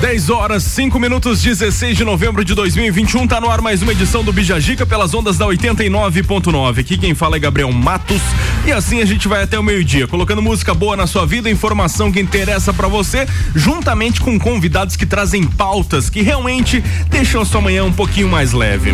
10 horas, 5 minutos, 16 de novembro de 2021. Tá no ar mais uma edição do Bijagica pelas ondas da 89.9. Aqui quem fala é Gabriel Matos. E assim a gente vai até o meio-dia, colocando música boa na sua vida, informação que interessa para você, juntamente com convidados que trazem pautas que realmente deixam a sua manhã um pouquinho mais leve.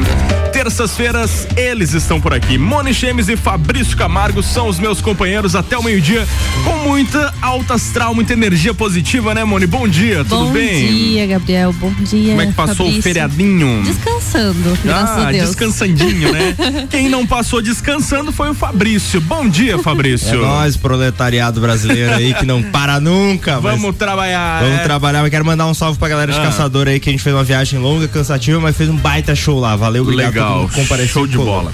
Terças-feiras, eles estão por aqui. Moni Chemes e Fabrício Camargo são os meus companheiros até o meio-dia, com muita alta astral, muita energia positiva, né, Moni? Bom dia, tudo Bom bem? Bom dia, Gabriel. Bom dia. Como é que passou Fabrício. o feriadinho? Descansando, graças ah, a Deus. descansandinho, né? Quem não passou descansando foi o Fabrício. Bom dia, Fabrício. É nós, proletariado brasileiro aí, que não para nunca. Vamos trabalhar. Vamos é. trabalhar. Eu quero mandar um salve pra galera de Ah. caçador aí, que a gente fez uma viagem longa, cansativa, mas fez um baita show lá. Valeu, obrigado Legal, compareceu show de bola.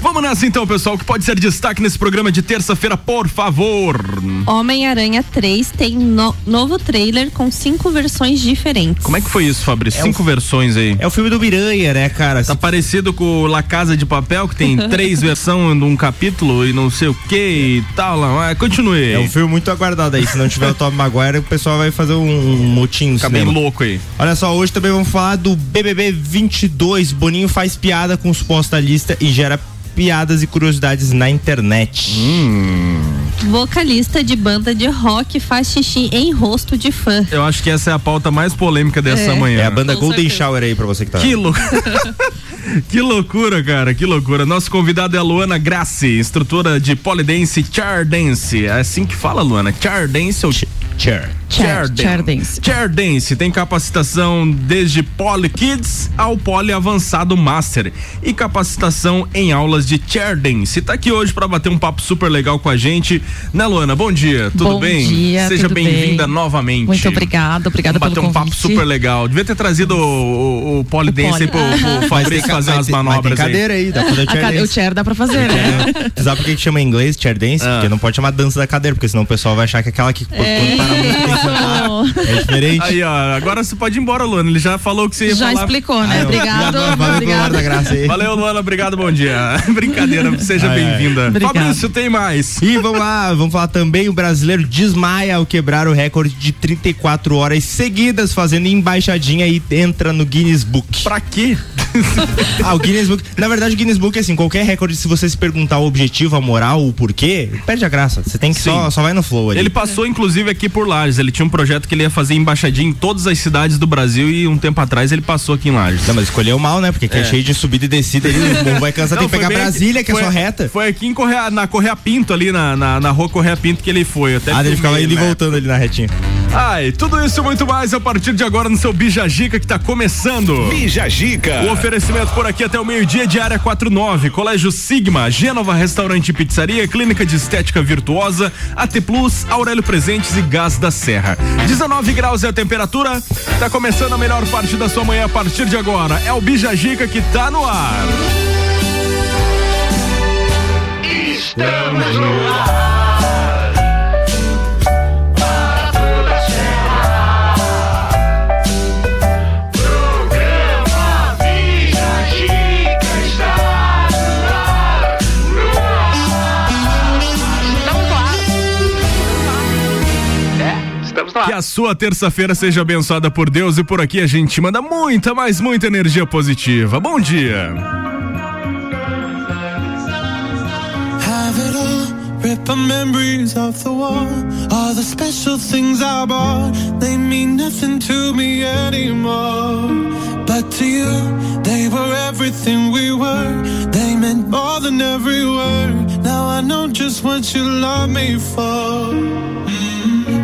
Vamos nessa então, pessoal, que pode ser destaque nesse programa de terça-feira, por favor. Homem-Aranha 3 tem no- novo trailer com cinco versões diferentes. Como é que foi isso, Fabrício? É Cinco versões aí. É o filme do Miranha, né, cara? Tá parecido com o La Casa de Papel, que tem três versões de um capítulo e não sei o que e tal. lá. Mas continue. É um filme muito aguardado aí. Se não tiver o Tom Maguire, o pessoal vai fazer um, um motim Fica bem louco aí. Olha só, hoje também vamos falar do BBB 22. Boninho faz piada com suposta lista e gera piadas e curiosidades na internet. Vocalista de banda de rock faz xixi em rosto de fã. Eu acho que essa é a pauta mais polêmica dessa É. manhã. É a banda Com Golden certeza. Shower aí pra você que tá. Que loucura. que loucura, cara, que loucura. Nosso convidado é a Luana Grassi, instrutora de polidense Chair Dance. É assim que fala, Luana? Chair Dance ou Chair. Chair- chair dance. Chair Dance tem capacitação desde Poly Kids ao Poly Avançado Master e capacitação em aulas de Chair Dance. Tá aqui hoje pra bater um papo super legal com a gente. Né, Luana? Bom dia, tudo Bom bem? dia, Seja bem-vinda bem. novamente. Muito obrigada, obrigada Vamos pelo bater um papo convite. super legal. Devia ter trazido o, o, o Poly. pro, Fabrício fazer mas manobras aí. cadeira aí, dá pra fazer A chair o chair dá pra fazer, né? Você sabe por que chama em inglês chair dance? Ah. Porque não pode chamar dança da cadeira, porque senão o pessoal vai achar que é aquela que quando para. É diferente. Aí, ó, agora você pode ir embora, Luana. Ele já falou que você ia Já falar. explicou, né? Não. Obrigado. Valeu obrigado. graça aí. Valeu, Luana. Obrigado, bom dia. Brincadeira, seja bem-vinda. Fabrício, tem mais. E vamos lá, vamos falar também, o brasileiro desmaia ao quebrar o recorde de 34 horas seguidas fazendo embaixadinha e entra no Guinness Book. Pra quê? Ah, o Guinness Book. Na verdade, o Guinness Book é assim, qualquer recorde, se você se perguntar o objetivo, a moral, o porquê, perde a graça. Você tem que só, Sim. só vai no flow ali. Ele passou, inclusive, aqui por Lages. Ele tinha um projeto que ele ia fazer embaixadinha em todas as cidades do Brasil e um tempo atrás ele passou aqui em Lages. Não, mas escolheu mal, né? Porque aqui é, cheio de subida e descida ali, o bom vai cansar, tem Não, que pegar Brasília, aqui- que é foi- só reta. Foi aqui em Correia, na Correia Pinto, ali na, na, na rua Correia Pinto que ele foi. Até Ah, ele ficava indo e né? voltando ali na retinha. Ai, tudo isso e muito mais a partir de agora no seu Bijagica que tá começando. Bija Gica. O oferecimento por aqui até o meio-dia de área 49, Colégio Sigma, Gênova Restaurante e Pizzaria, Clínica de Estética Virtuosa, AT Plus, Aurélio Presentes e Gás da Serra. 19 graus é a temperatura, tá começando a melhor parte da sua manhã a partir de agora. É o Bijagica que tá no ar. Que a sua terça-feira seja abençoada por Deus e por aqui a gente manda muita, mas muita energia positiva. Bom dia. Rip memories of the war. All the special things I bought, they mean nothing to me anymore. But to you, they were everything we were. They meant more than every word. Now I know just what you love me for. Mm.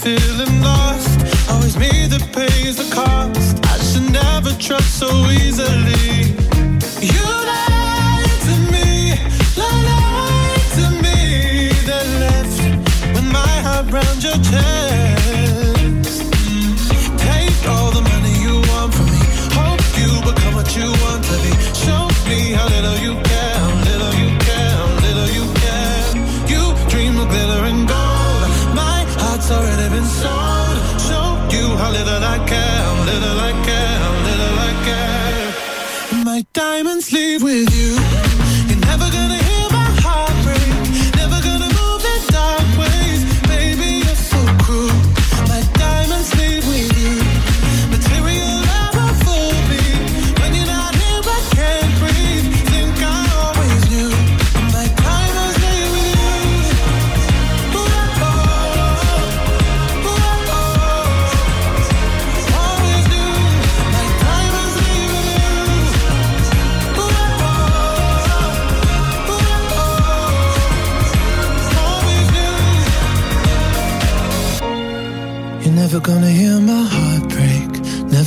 feeling lost. Always me that pays the cost. I should never trust so easily. You lied to me, lied to me. Then left with my heart round your chest.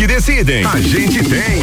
que decidem. A gente tem.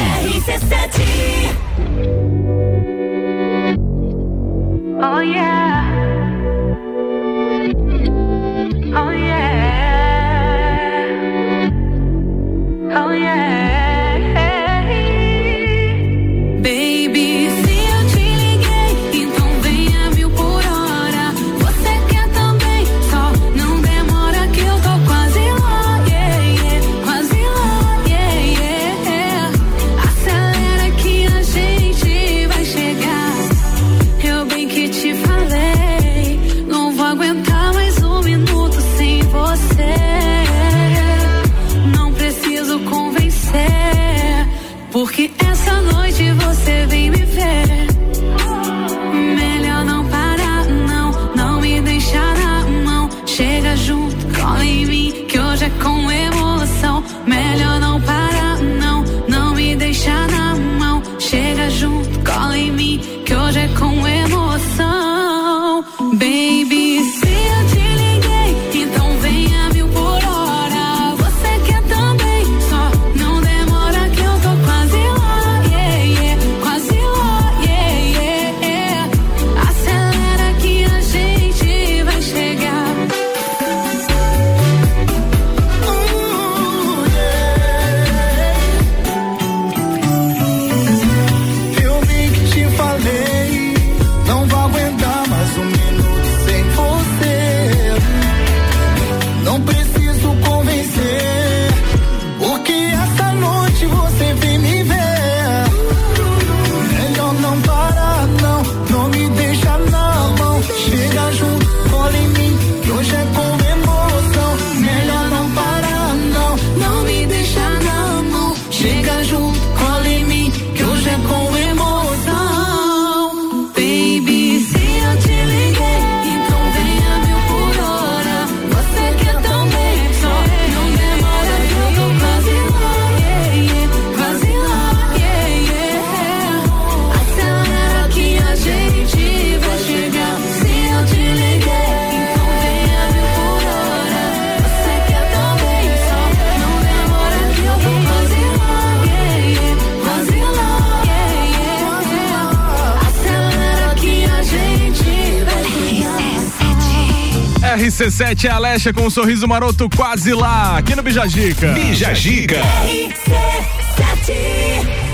RC7 é a Alexa com um sorriso maroto quase lá, aqui no Bijagica. Bija Gica.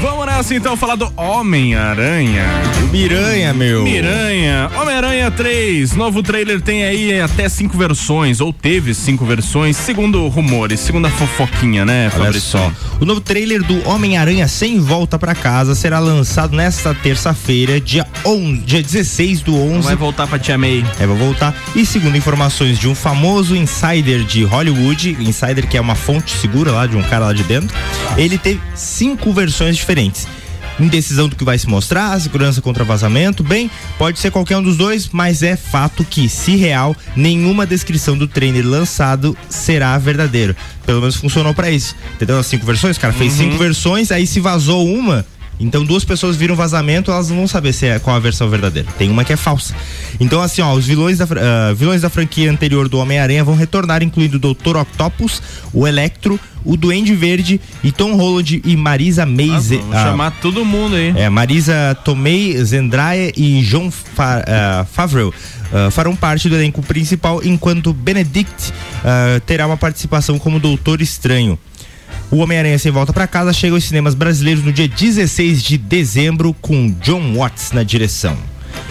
Vamos nessa então falar do Homem-Aranha. Miranha, meu. Miranha, Homem-Aranha 3, novo trailer tem aí até cinco versões, ou teve cinco versões, segundo rumores, segundo a fofoquinha, né, Olha só. O novo trailer do Homem-Aranha Sem Volta pra Casa será lançado nesta terça-feira, dia, 11, dia 16 do 11. Vai voltar pra Tia May. É, vai voltar. E segundo informações de um famoso insider de Hollywood, insider que é uma fonte segura lá de um cara lá de dentro, ele teve cinco versões diferentes. Indecisão do que vai se mostrar, segurança contra vazamento, bem, pode ser qualquer um dos dois, mas é fato que, se real, nenhuma descrição do trailer lançado será verdadeiro. Pelo menos funcionou pra isso. Entendeu? As cinco versões, cara fez cinco versões, aí se vazou uma, então duas pessoas viram vazamento, elas não vão saber se é qual a versão verdadeira. Tem uma que é falsa. Então assim, ó, os vilões da, ah, vilões da franquia anterior do Homem-Aranha vão retornar, incluindo o Dr. Octopus, o Electro, o Duende Verde e Tom Holland e Marisa Maze. Vamos chamar todo mundo aí. É, Marisa Tomei, Zendraya e John Fa ah, Favreau ah, farão parte do elenco principal, enquanto Benedict ah, terá uma participação como Doutor Estranho. O Homem-Aranha Sem Volta pra Casa chega aos cinemas brasileiros no dia 16 de dezembro com John Watts na direção.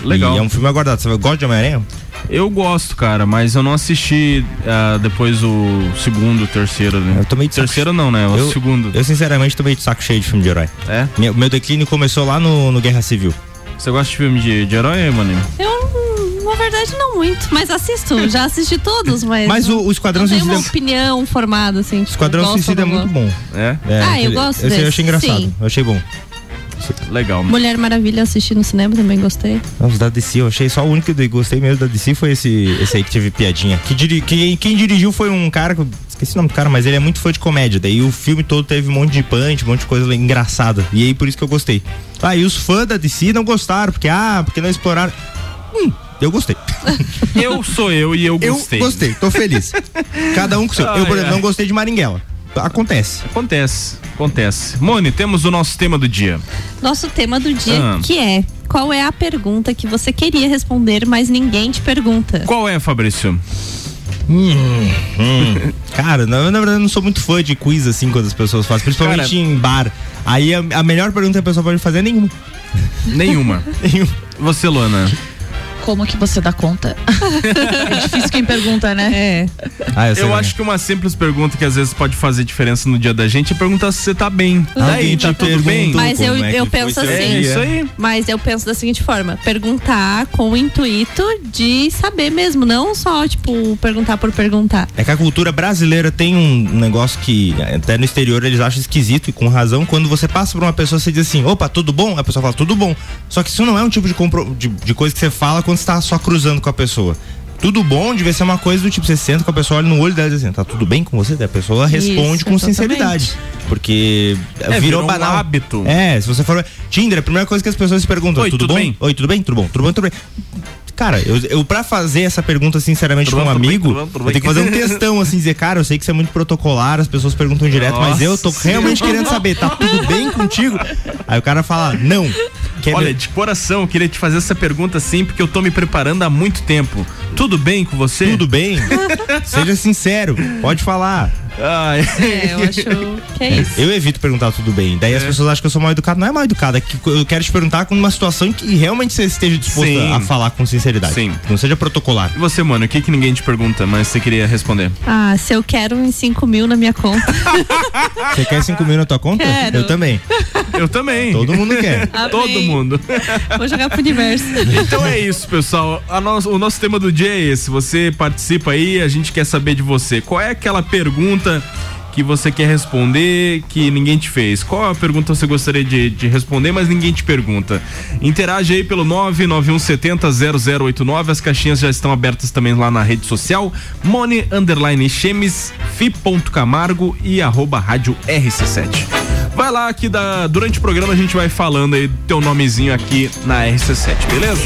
Legal. E é um filme aguardado. Você gosta de Homem-Aranha? Eu gosto, cara, mas eu não assisti ah, depois o segundo, o terceiro. Né? Eu tomei de saco Terceiro não, né? O Eu- segundo. Eu sinceramente tomei de saco cheio de filme de herói. É? Meu, meu declínio começou lá no, no Guerra Civil. Você gosta de filme de, de herói, mano? Eu, na verdade, não muito, mas assisto. Já assisti todos, mas. Mas o, o Esquadrão não tenho uma Suicida. opinião formada, assim. Tipo, Esquadrão Suicida é muito bom. É? É, Ah, eu gosto Esse eu desse, achei engraçado. sim. Eu achei bom. Legal. Mulher Maravilha assisti no cinema, também gostei. Os da DC, eu achei só o único que eu gostei mesmo da DC foi esse, esse aí que teve piadinha. Que diri, quem, quem dirigiu foi um cara, que eu esqueci o nome do cara, mas ele é muito fã de comédia. Daí o filme todo teve um monte de punch, um monte de coisa engraçada. E aí por isso que eu gostei. Ah, e os fãs da DC não gostaram, porque, ah, porque não exploraram. Hum, eu gostei. Eu sou eu e eu Eu gostei. gostei, tô feliz. Cada um com o seu. eu, por Ai, exemplo, ai. não gostei de Maringuela. Acontece. Acontece, acontece. Mone, temos o nosso tema do dia. Nosso tema do dia, Ah. que é: qual é a pergunta que você queria responder, mas ninguém te pergunta? Qual é, Fabrício? Cara, na, na verdade eu não sou muito fã de quiz assim quando as pessoas fazem, principalmente Cara- em bar. Aí a, a melhor pergunta que a pessoa pode fazer é nenhuma. Nenhuma. Nenhuma. Você, Luana? Como que você dá conta? é difícil quem pergunta, né? É. Ah, Eu lá. acho que uma simples pergunta que às vezes pode fazer diferença no dia da gente é perguntar se você tá bem. Alguém Daí, tá te tudo perguntou bem? Mas eu- como é eu penso assim. É isso aí. Mas eu penso da seguinte forma: perguntar com o intuito de saber mesmo, não só, tipo, perguntar por perguntar. É que a cultura brasileira tem um negócio que até no exterior eles acham esquisito e com razão. Quando você passa por uma pessoa, você diz assim, opa, tudo bom? A pessoa fala, tudo bom. Só que isso não é um tipo de, compro- de, de coisa que você fala quando você tá só cruzando com a pessoa. Tudo bom devia ser uma coisa do tipo, você senta com a pessoa, olha no olho dela e diz assim, tá tudo bem com você? A pessoa responde Isso, com exatamente. sinceridade. Porque É, virou, virou um banal. hábito. É, se você for. Tinder, a primeira coisa que as pessoas se perguntam, Oi, tudo, tudo bom? bem? Oi, tudo bem? Tudo bom? Tudo bom? Tudo bem? Cara, eu, eu pra fazer essa pergunta sinceramente com um amigo, eu tenho que fazer um textão assim, dizer, cara, eu sei que isso é muito protocolar, as pessoas perguntam direto, mas eu tô Nossa realmente querendo saber, tá tudo bem contigo? Aí o cara fala, não. Olha, ver? de coração, eu queria te fazer essa pergunta assim, porque eu tô me preparando há muito tempo. Tudo bem com você? tudo bem? Seja sincero, pode falar. Ai. É, eu acho que é isso. Eu evito perguntar tudo bem. Daí as pessoas acham que eu sou mal educado. Não é mal educado, é que eu quero te perguntar com uma situação em que realmente você esteja disposto Sim. a falar com sinceridade. Sim. Não seja protocolar. E você, mano, o que que ninguém te pergunta, mas você queria responder? Ah, se eu quero uns 5 mil na minha conta. Você quer 5 mil na tua conta? Quero. Eu também. Eu também. Todo mundo quer. Todo Amém. mundo. Vou jogar pro universo. Então é isso, pessoal. A nos- o nosso tema do dia é esse. Você participa aí, a gente quer saber de você. Qual é aquela pergunta que você quer responder que ninguém te fez? Qual a pergunta você gostaria de, de responder, mas ninguém te pergunta? Interage aí pelo 991700089. As caixinhas já estão abertas também lá na rede social. Mone underline Chemes, fi.camargo e arroba rádio RC7. Vai lá que da, durante o programa a gente vai falando aí teu nomezinho aqui na RC7, beleza?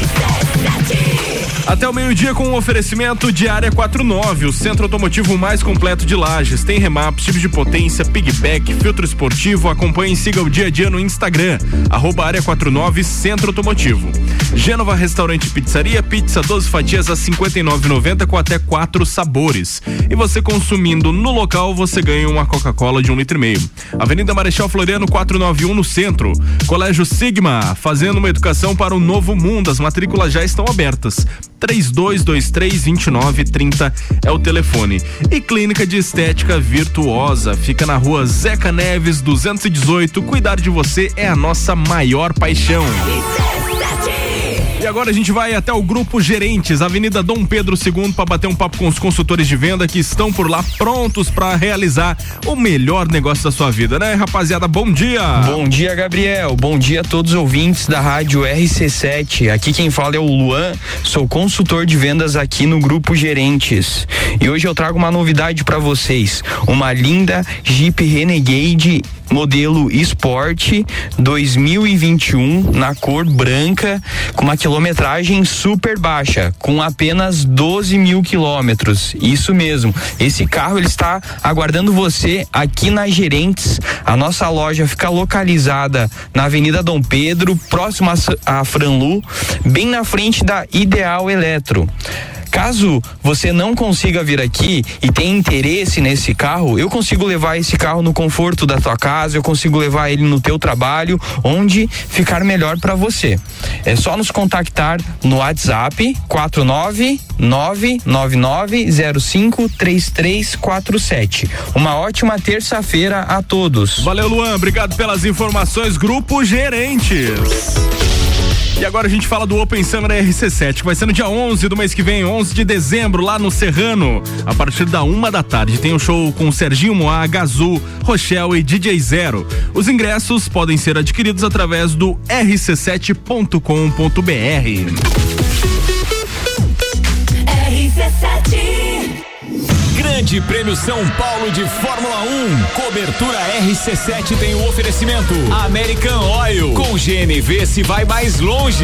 Até o meio-dia com o um oferecimento de Área 49, o centro automotivo mais completo de Lages. Tem remaps, tipo de potência, pigback, filtro esportivo. Acompanhe e siga o dia a dia no Instagram, arroba Área 49 Centro Automotivo. Gênova Restaurante Pizzaria, pizza 12 fatias a 59,90 com até quatro sabores. E você consumindo no local, você ganha uma Coca-Cola de um litro e meio. Avenida Marechal Floriano 491 no centro. Colégio Sigma, fazendo uma educação para o novo mundo. As matrículas já estão abertas. 3223-2930 é o telefone. E Clínica de Estética Virtuosa fica na rua Zeca Neves 218. Cuidar de você é a nossa maior paixão. E agora a gente vai até o Grupo Gerentes, Avenida Dom Pedro II, para bater um papo com os consultores de venda que estão por lá prontos para realizar o melhor negócio da sua vida, né, rapaziada? Bom dia! Bom dia, Gabriel. Bom dia a todos os ouvintes da Rádio RC7. Aqui quem fala é o Luan, sou consultor de vendas aqui no Grupo Gerentes. E hoje eu trago uma novidade para vocês: uma linda Jeep Renegade modelo Sport 2021 na cor branca com uma quilometragem super baixa com apenas 12 mil quilômetros. Isso mesmo. Esse carro ele está aguardando você aqui na Gerentes. A nossa loja fica localizada na Avenida Dom Pedro próximo a Franlu bem na frente da Ideal Eletro. Caso você não consiga vir aqui e tenha interesse nesse carro, eu consigo levar esse carro no conforto da tua casa, eu consigo levar ele no teu trabalho, onde ficar melhor para você. É só nos contactar no WhatsApp 49999053347. Uma ótima terça-feira a todos. Valeu, Luan. Obrigado pelas informações. Grupo Gerentes. E agora a gente fala do Open Summer RC7, que vai ser no dia 11 do mês que vem, 11 de dezembro, lá no Serrano. A partir da uma da tarde tem o um show com Serginho Moá, Gazu, Rochelle e DJ Zero. Os ingressos podem ser adquiridos através do rc7.com.br. RC7 Grande Prêmio São Paulo de Fórmula 1. Cobertura RC7 tem o oferecimento American Oil. Com GNV se vai mais longe.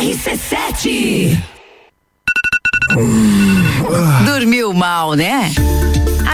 RC7. Dormiu mal, né?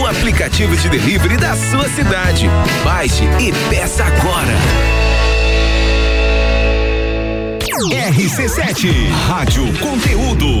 O aplicativo de delivery da sua cidade. Baixe e peça agora. RC7, Rádio Conteúdo.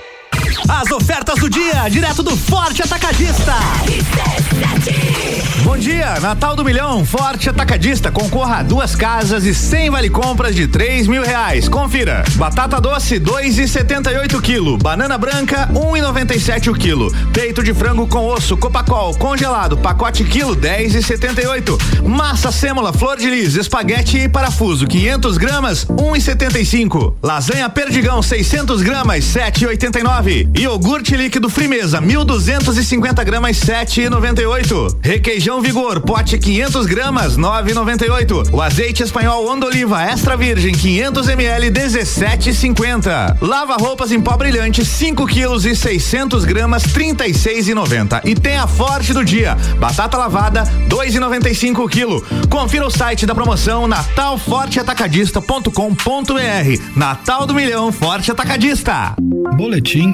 As ofertas do dia, direto do Forte Atacadista. Bom dia, Natal do Milhão, Forte Atacadista. Concorra a duas casas e cem vale compras de três mil reais. Confira. Batata doce, dois e setenta e oito quilo. Banana branca, um e noventa e sete o quilo. Peito de frango com osso, Copacol, congelado, pacote quilo, dez e setenta e oito. Massa sêmola, flor de lis, espaguete e parafuso, 500 gramas, um e setenta e cinco. Lasanha perdigão, 600 gramas, sete e oitenta e nove. Iogurte líquido Frimeza, 1.250 gramas, 7,98. Requeijão Vigor, pote 500 gramas, 9,98. O azeite espanhol Onda Oliva Extra Virgem, 500 ml, 17,50. Lava roupas em pó brilhante, 5 quilos e 600 gramas, 36,90. E tem a forte do dia, batata lavada, 2,95 quilo. Confira o site da promoção natalforteatacadista.com.br. Natal do Milhão Forte Atacadista. Boletim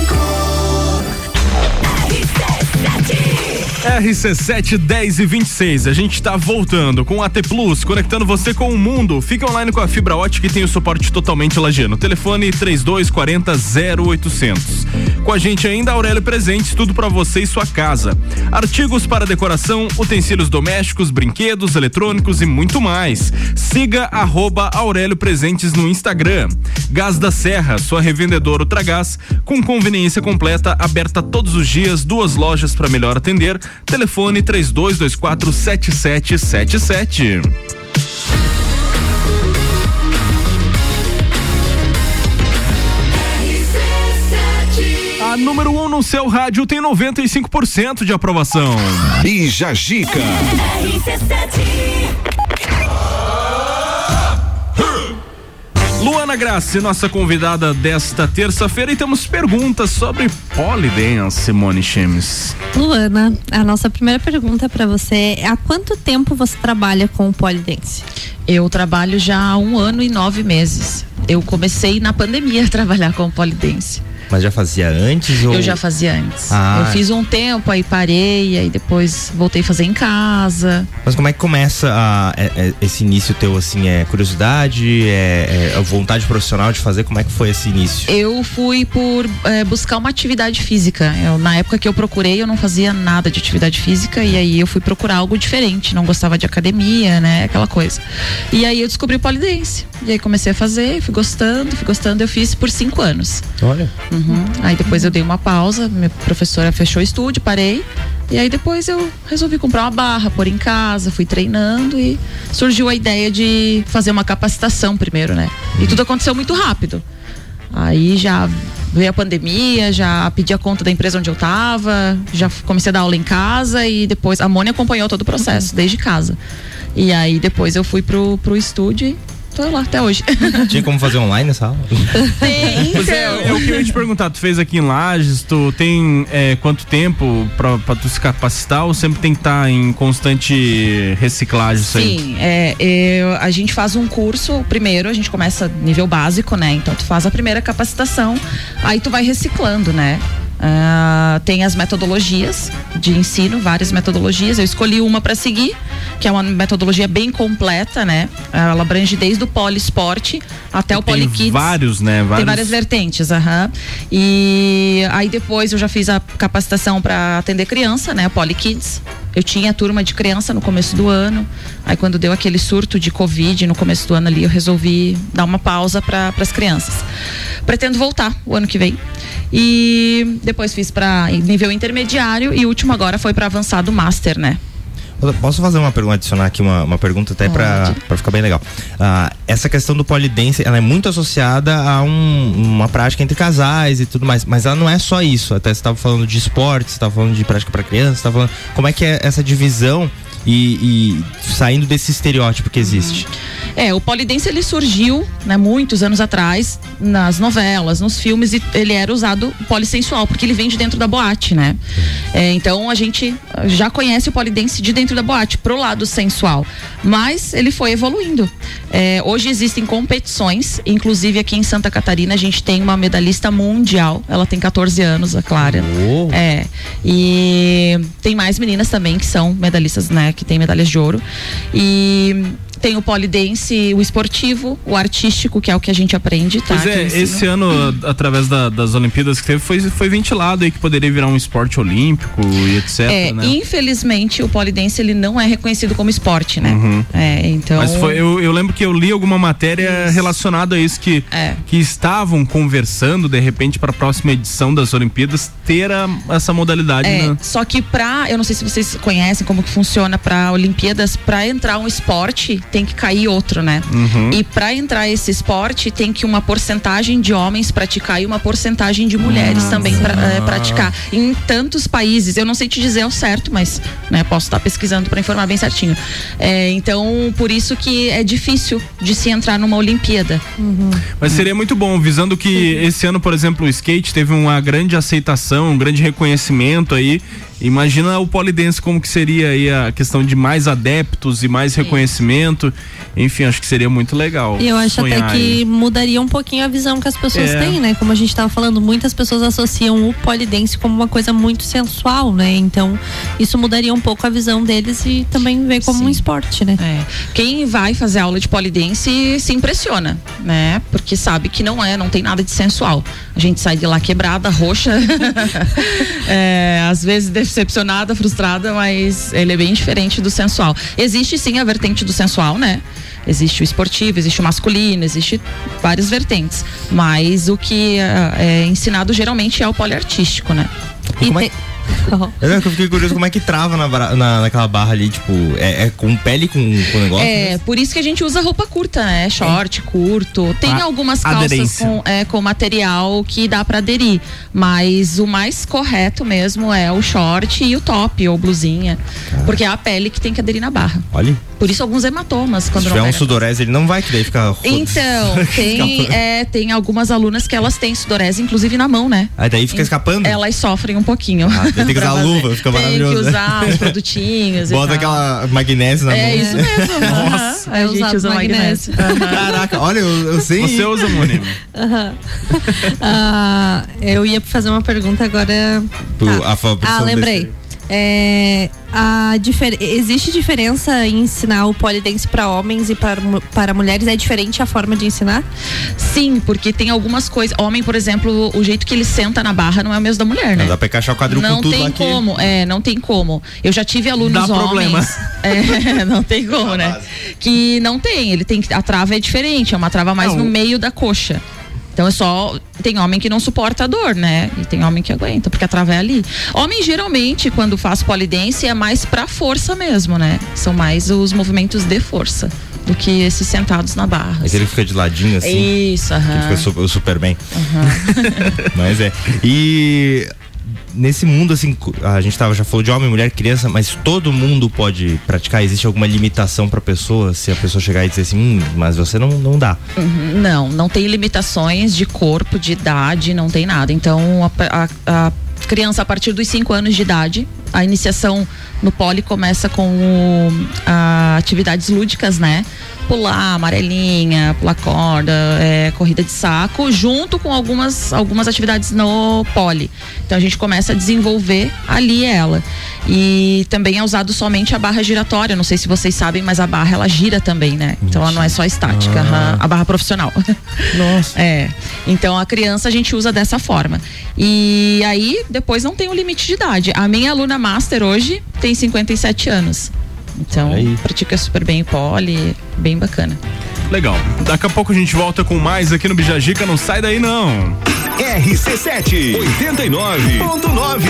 10 e 26. A gente está voltando com a AT Plus, conectando você com o mundo. Fica online com a fibra ótica e tem o suporte totalmente lagiano. Telefone 3240 0800. Com a gente ainda Aurélio Presentes, tudo para você e sua casa. Artigos para decoração, utensílios domésticos, brinquedos, eletrônicos e muito mais. Siga arroba Aurélio Presentes no Instagram. Gás da Serra, sua revendedora Ultragás, com conveniência completa, aberta todos os dias, duas lojas para melhor atender. Telefone 3224 7777. A número 1 um no seu rádio tem 95% de aprovação. Bija Gica. Luana Graça, nossa convidada desta terça-feira, e temos perguntas sobre polidense, Simone Chemes. Luana, a nossa primeira pergunta para você é há quanto tempo você trabalha com o polidense? Eu trabalho já há um ano e nove meses. Eu comecei na pandemia a trabalhar com polidense. Mas já fazia antes? Ou... Eu já fazia antes. Ah. Eu fiz um tempo, aí parei, aí depois voltei a fazer em casa. Mas como é que começa a, é, é, esse início teu, assim, é curiosidade, é, é vontade profissional de fazer, como é que foi esse início? Eu fui por é, buscar uma atividade física. Eu, na época que eu procurei, eu não fazia nada de atividade física e aí eu fui procurar algo diferente, não gostava de academia, né, aquela coisa. E aí eu descobri polidense. E aí comecei a fazer, fui gostando, fui gostando, eu fiz por cinco anos. Olha. Uhum. Aí depois eu dei uma pausa, minha professora fechou o estúdio, parei. E aí depois eu resolvi comprar uma barra, pôr em casa, fui treinando e surgiu a ideia de fazer uma capacitação primeiro, né? E tudo aconteceu muito rápido. Aí já veio a pandemia, já pedi a conta da empresa onde eu tava, já comecei a dar aula em casa e depois a Mônia acompanhou todo o processo, desde casa. E aí depois eu fui pro, pro estúdio tô lá até hoje. Tinha como fazer online essa aula? Tem, Pois é, eu queria te perguntar, tu fez aqui em Lages, tu tem é, quanto tempo pra, pra tu se capacitar ou sempre tem que estar em constante reciclagem isso aí? Sim, é, eu- a gente faz um curso, primeiro a gente começa nível básico, né? Então tu faz a primeira capacitação, aí tu vai reciclando, né? Ah, tem as metodologias de ensino, várias metodologias. Eu escolhi uma para seguir, que é uma metodologia bem completa, né? Ela abrange desde o poliesporte até o Tem polikids. vários, né? Tem Vários... várias vertentes, aham. E aí depois eu já fiz a capacitação para atender criança, né? Poly Kids. Eu tinha turma de criança no começo do ano. Aí quando deu aquele surto de Covid no começo do ano ali, eu resolvi dar uma pausa para as crianças. Pretendo voltar o ano que vem. E depois fiz para nível intermediário e o último agora foi para avançado master, né? Posso fazer uma pergunta, adicionar aqui uma, uma pergunta até pra, pra ficar bem legal. Ah, essa questão do polidense, ela é muito associada a um- uma prática entre casais e tudo mais, mas ela não é só isso. Até você estava falando de esporte, você estava falando de prática para criança, você tava falando como é que é essa divisão e, e saindo desse estereótipo que existe. É, o polidense ele surgiu, né, muitos anos atrás, nas novelas, nos filmes, e ele era usado polissensual, porque ele vem de dentro da boate, né? É, então a gente já conhece o polidense de dentro da boate, pro lado sensual. Mas ele foi evoluindo. É, hoje existem competições, inclusive aqui em Santa Catarina a gente tem uma medalhista mundial. Ela tem 14 anos, a Clara. É. E tem mais meninas também que são medalhistas, né? Que tem medalhas de ouro. E tem o polidense, o esportivo, o artístico, que é o que a gente aprende, tá? Pois é, esse ano, através da- das Olimpíadas que teve, foi, foi ventilado aí que poderia virar um esporte olímpico e etc. É, né? infelizmente o polidense ele não é reconhecido como esporte, né? Uhum. É, então. Mas foi, eu, eu lembro que eu li alguma matéria relacionada a isso, que, É. que estavam conversando, de repente, para a próxima edição das Olimpíadas, ter a- essa modalidade, É, né? só que pra, eu não sei se vocês conhecem como que funciona pra Olimpíadas, pra entrar um esporte tem que cair outro, né? Uhum. E pra entrar esse esporte tem que uma porcentagem de homens praticar e uma porcentagem de mulheres também pra, eh, praticar. Em tantos países, eu não sei te dizer ao certo, mas né, posso estar pesquisando pra informar bem certinho. É, então, por isso que é difícil de se entrar numa Olimpíada. Mas seria muito bom, visando que esse ano, por exemplo, o skate teve uma grande aceitação, um grande reconhecimento aí. Imagina o polidense como que seria aí a questão de mais adeptos e mais reconhecimento. Enfim, acho que seria muito legal. E eu acho até que aí. mudaria um pouquinho a visão que as pessoas É. têm, né? Como a gente tava falando, muitas pessoas associam o polidense como uma coisa muito sensual, né? Então, isso mudaria um pouco a visão deles e também vê como um esporte, né? É. Quem vai fazer aula de polidense se impressiona, né? Porque sabe que não é, não tem nada de sensual. A gente sai de lá quebrada, roxa, é, às vezes decepcionada, frustrada, mas ele é bem diferente do sensual. Existe sim a vertente do sensual, né? Existe o esportivo, existe o masculino, existe várias vertentes. Mas o que é, é ensinado geralmente é o poliartístico, né? Como é, eu, eu fiquei curioso como é que trava na, na- naquela barra ali, tipo, é, é com pele com, com negócio? É, por isso que a gente usa roupa curta, né? Short, curto. Tem A- algumas calças aderência. com, é, com material que dá pra aderir. Mas o mais correto mesmo é o short e o top ou blusinha. Porque é a pele que tem que aderir na barra. Olha, Por isso alguns hematomas quando se não tiver um sudorese, ele não vai, que daí fica. ro- Então, tem, é, tem algumas alunas que elas têm sudorese, inclusive na mão, né? Aí daí fica escapando. Elas sofrem um pouquinho. Ah, tem que usar fazer. luva, fica Tem maravilhoso. que né? usar os produtinhos e Bota tal. aquela magnésio na É mão. isso mesmo. Nossa. Aham, a gente usa magnésio. Caraca, olha, eu, eu sei. Você usa, Moni? Aham. Ah, eu ia fazer uma pergunta agora. Pro- Tá. a Ah, lembrei. É, a difer- Existe diferença em ensinar o polidense para homens e para, para mulheres? É diferente a forma de ensinar? Sim, porque tem algumas coisas. Homem, por exemplo, o jeito que ele senta na barra não é o mesmo da mulher, né? Não dá pra encaixar o quadril Não com tudo tem aqui. como, é, não tem como. Eu já tive alunos Dá homens. problema. É, não tem como, né? Que não tem, ele tem que a trava é diferente, é uma trava mais Não. no meio da coxa. Então é só. Tem homem que não suporta a dor, né? E tem homem que aguenta, porque a trava é ali. Homem, geralmente, quando faz polidense, é mais pra força mesmo, né? São mais os movimentos de força do que esses sentados na barra. Mas ele fica de ladinho assim. Isso, aham. Fica super, super bem. mas é. E nesse mundo, assim, a gente tava, já falou de homem, mulher, criança, mas todo mundo pode praticar? Existe alguma limitação pra pessoa? Se a pessoa chegar e dizer assim, hum, mas você não, não dá. Uhum, Não, não tem limitações de corpo, de idade, não tem nada. Então, a, a- a criança, a partir dos 5 anos de idade, a iniciação no pole começa com o- a atividades lúdicas, né? Pular amarelinha, pular corda, é, corrida de saco, junto com algumas, algumas atividades no pole. Então a gente começa a desenvolver ali ela. E também é usado somente a barra giratória. Não sei se vocês sabem, mas a barra ela gira também, né? Então ela não é só estática, Ah. a barra profissional. Nossa. É. Então a criança a gente usa dessa forma. E aí depois não tem o limite de idade. A minha aluna master hoje tem 57 anos. Então pratica super bem o pole, bem bacana. Legal. Daqui a pouco a gente volta com mais aqui no Bijagica, não sai daí não. RC7 89.9.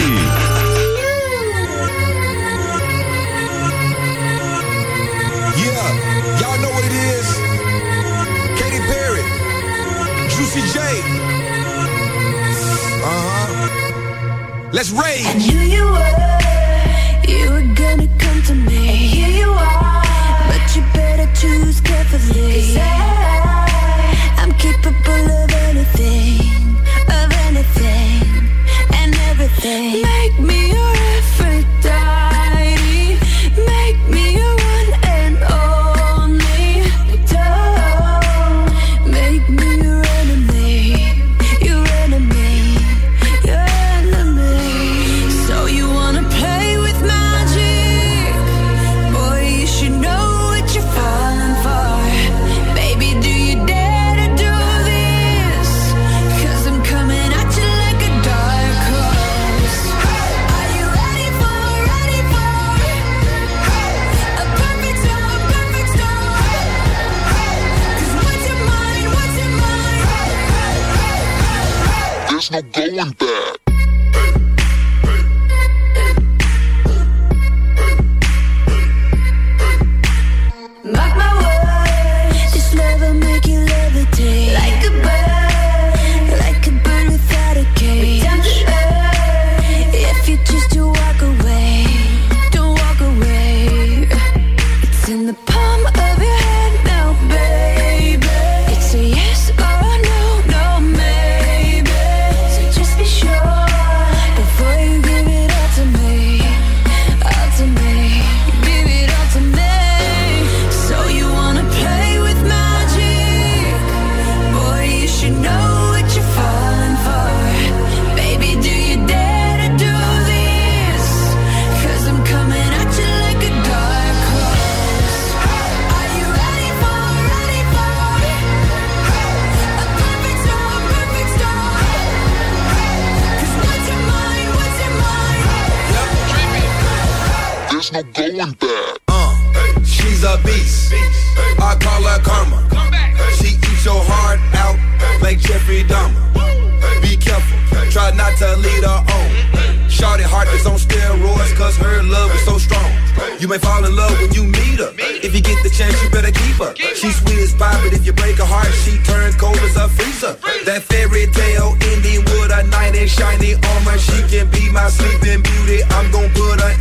Yeah, y'all know what it is. Katy Perry, Juicy J. Uh huh. Let's rage. I knew you were, you were gonna come to me. Choose carefully. I, I'm capable of anything, of anything, and everything. Make me going back. Going back. Uh, she's a beast. I call her karma. She eats your heart out like Jeffrey Dahmer. Be careful, try not to lead her on. Shorty heart is on steroids cause her love is so strong. You may fall in love when you meet her. If you get the chance, you better keep her. She's sweet as pie, but if you break her heart, she turns cold as a freezer. That fairy tale ending with a knight in shiny armor. She can be my sleeping beauty. I'm gonna put her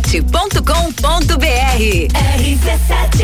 rc7.com.br RC7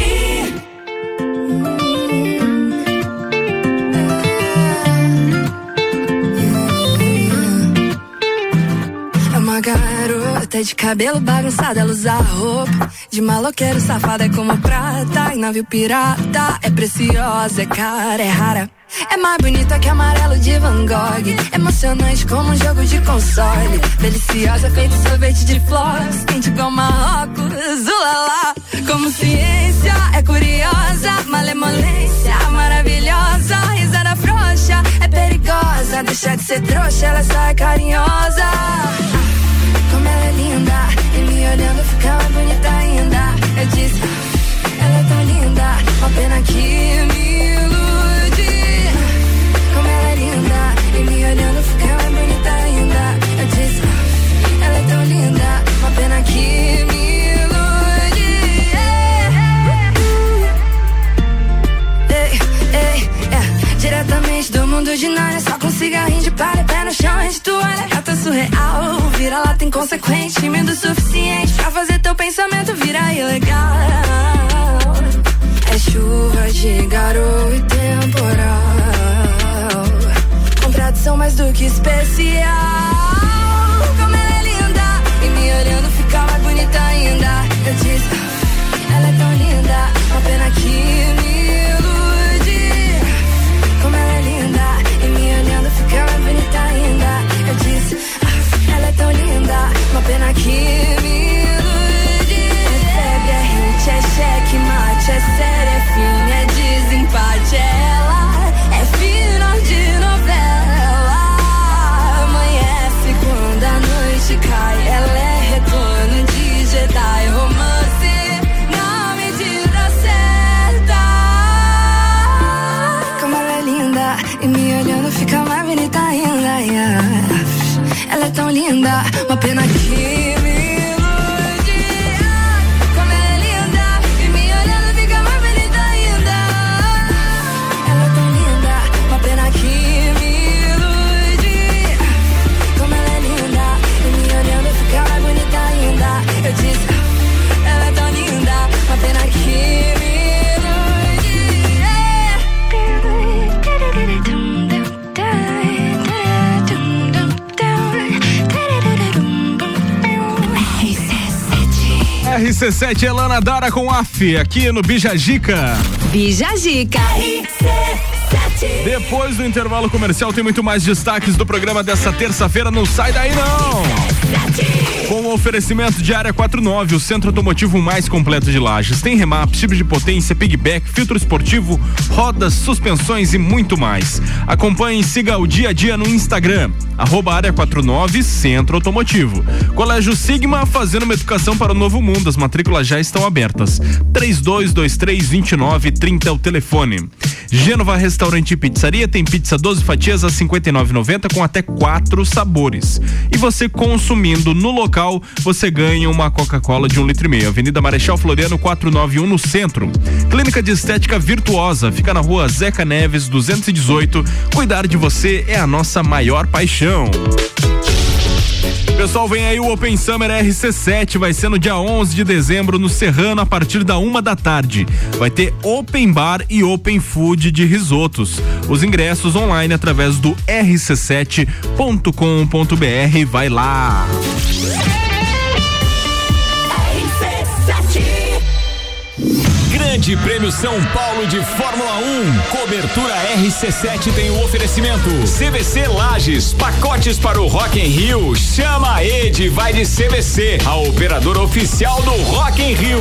É uma garota de cabelo bagunçado, ela usa roupa de maloqueiro safada, é como prata em navio pirata. É preciosa, é cara, é rara. É mais bonita que amarelo de Van Gogh. Emocionante como um jogo de console. Deliciosa, feito sorvete de flores. Quente igual Marrocos, ulala. Como ciência, é curiosa. Malemolência, maravilhosa. Risada frouxa, é perigosa. Deixa de ser trouxa, ela só é carinhosa. Como ela é linda, e me olhando fica mais bonita ainda. Eu disse, ela é tão linda, uma pena que me Nárnia, só com cigarrinho de palha, pé no chão, de toalha, gata surreal. Vira lá, tem consequente, tímido o suficiente pra fazer teu pensamento virar ilegal. É chuva de garoto e temporal. Contradição mais do que especial. Como ela é linda, e me olhando fica mais bonita ainda. Eu disse, ela é tão linda, uma pena que me tão linda, uma pena que me RC7 Elana Dara com AF aqui no Bijagica. Bijagica. Depois do intervalo comercial tem muito mais destaques do programa dessa terça-feira. Não sai daí não. Com o oferecimento de área 49, o centro automotivo mais completo de lajes. Tem remap, tipo de potência, pigback, filtro esportivo, rodas, suspensões e muito mais. Acompanhe e siga o dia a dia no Instagram, arroba área 49 Centro Automotivo. Colégio Sigma fazendo uma educação para o novo mundo. As matrículas já estão abertas. 3223 2930 é o telefone. Gênova Restaurante e Pizzaria tem pizza 12 fatias a 59,90 com até quatro sabores. E você consumindo no local, você ganha uma Coca-Cola de um litro e meio. Avenida Marechal Floriano 491 no centro. Clínica de Estética Virtuosa fica na rua Zeca Neves 218. Cuidar de você é a nossa maior paixão. Pessoal, vem aí o Open Summer RC7, vai ser no dia 11 de dezembro no Serrano a partir da uma da tarde. Vai ter Open Bar e Open Food de risotos. Os ingressos online através do rc7.com.br. Vai lá. Grande Prêmio São Paulo de Fórmula 1. Cobertura RC7 tem o oferecimento. CVC Lages, pacotes para o Rock in Rio. Chama a Ed, vai de CVC, a operadora oficial do Rock in Rio.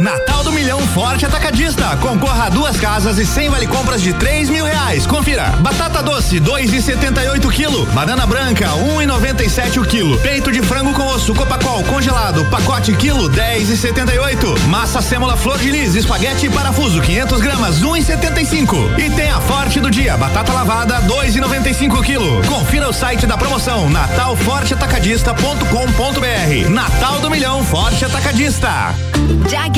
Natal do Milhão Forte Atacadista. Concorra a duas casas e cem vale compras de três mil reais. Confira. Batata doce, dois e setenta e oito quilo. Banana branca, um e noventa e sete o quilo. Peito de frango com osso, copacol, congelado, pacote quilo, dez e setenta e oito. Massa sêmola flor de lis, espaguete e parafuso, 500 gramas, um e setenta e cinco. E tem a Forte do dia, batata lavada, dois e noventa e cinco quilo. Confira o site da promoção, natalforteatacadista.com.br. Natal do Milhão Forte Atacadista.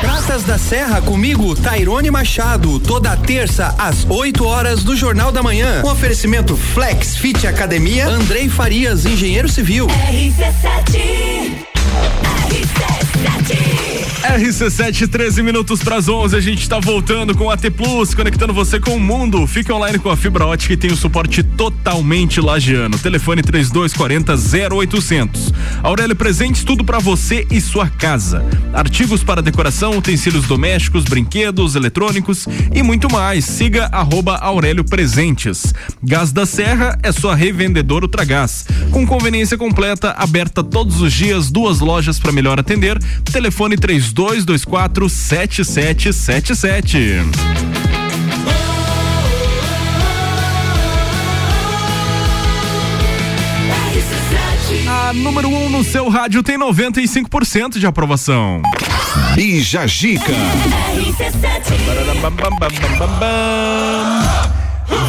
Praças da Serra comigo, Tairone Machado, toda terça às 8 horas do Jornal da Manhã. Com oferecimento Flex Fit Academia, Andrei Farias, engenheiro civil. RC7 RC7 RC7, 13 minutos para as 11. A gente está voltando com a AT Plus, conectando você com o mundo. Fique online com a fibra ótica e tem o suporte totalmente lagiano. Telefone 3240 0800. Aurélio Presentes, tudo para você e sua casa. Artigos para decoração, utensílios domésticos, brinquedos, eletrônicos e muito mais. Siga arroba Aurélio Presentes. Gás da Serra é sua revendedora Ultragás. Com conveniência completa, aberta todos os dias, duas lojas para melhor atender. Telefone 3224 7777. A número 1 um no seu rádio tem 95% de aprovação. Bija Gica.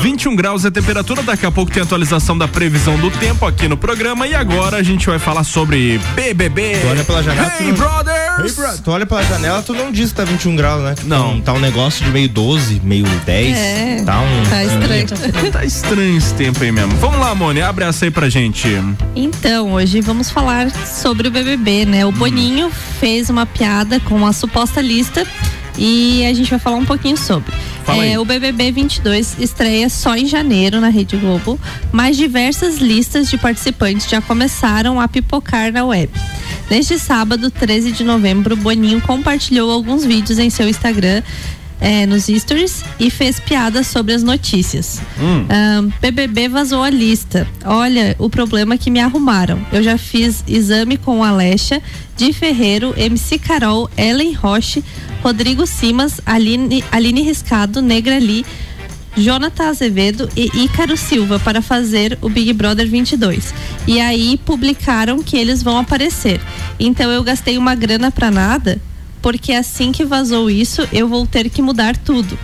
21 graus é a temperatura, daqui a pouco tem atualização da previsão do tempo aqui no programa e agora a gente vai falar sobre BBB. Tu olha pela janela. Hey, não- brothers! Hey, bro- Tu olha pela janela, tu não diz que tá 21 graus, né? Não. Tá um negócio de meio 12, meio 10. É, Tá um. tá estranho. Tá estranho esse tempo aí mesmo. Vamos lá, Mone, abre essa aí pra gente. Então, hoje vamos falar sobre o BBB, né? O Boninho fez uma piada com a suposta lista e a gente vai falar um pouquinho sobre. Fala aí. É, o BBB 22 estreia só em janeiro na Rede Globo, mas diversas listas de participantes já começaram a pipocar na web. Neste sábado, 13 de novembro, Boninho compartilhou alguns vídeos em seu Instagram. É, nos stories e fez piadas sobre as notícias. Hum. Ahn, BBB vazou a lista. Olha, o problema que me arrumaram. Eu já fiz exame com Alexa, Di Ferreiro, MC Carol, Ellen Roche, Rodrigo Simas, Aline, Aline Riscado, Negra Lee, Jonathan Azevedo e Ícaro Silva para fazer o Big Brother 22. E aí publicaram que eles vão aparecer. Então eu gastei uma grana pra nada, porque assim que vazou isso, eu vou ter que mudar tudo.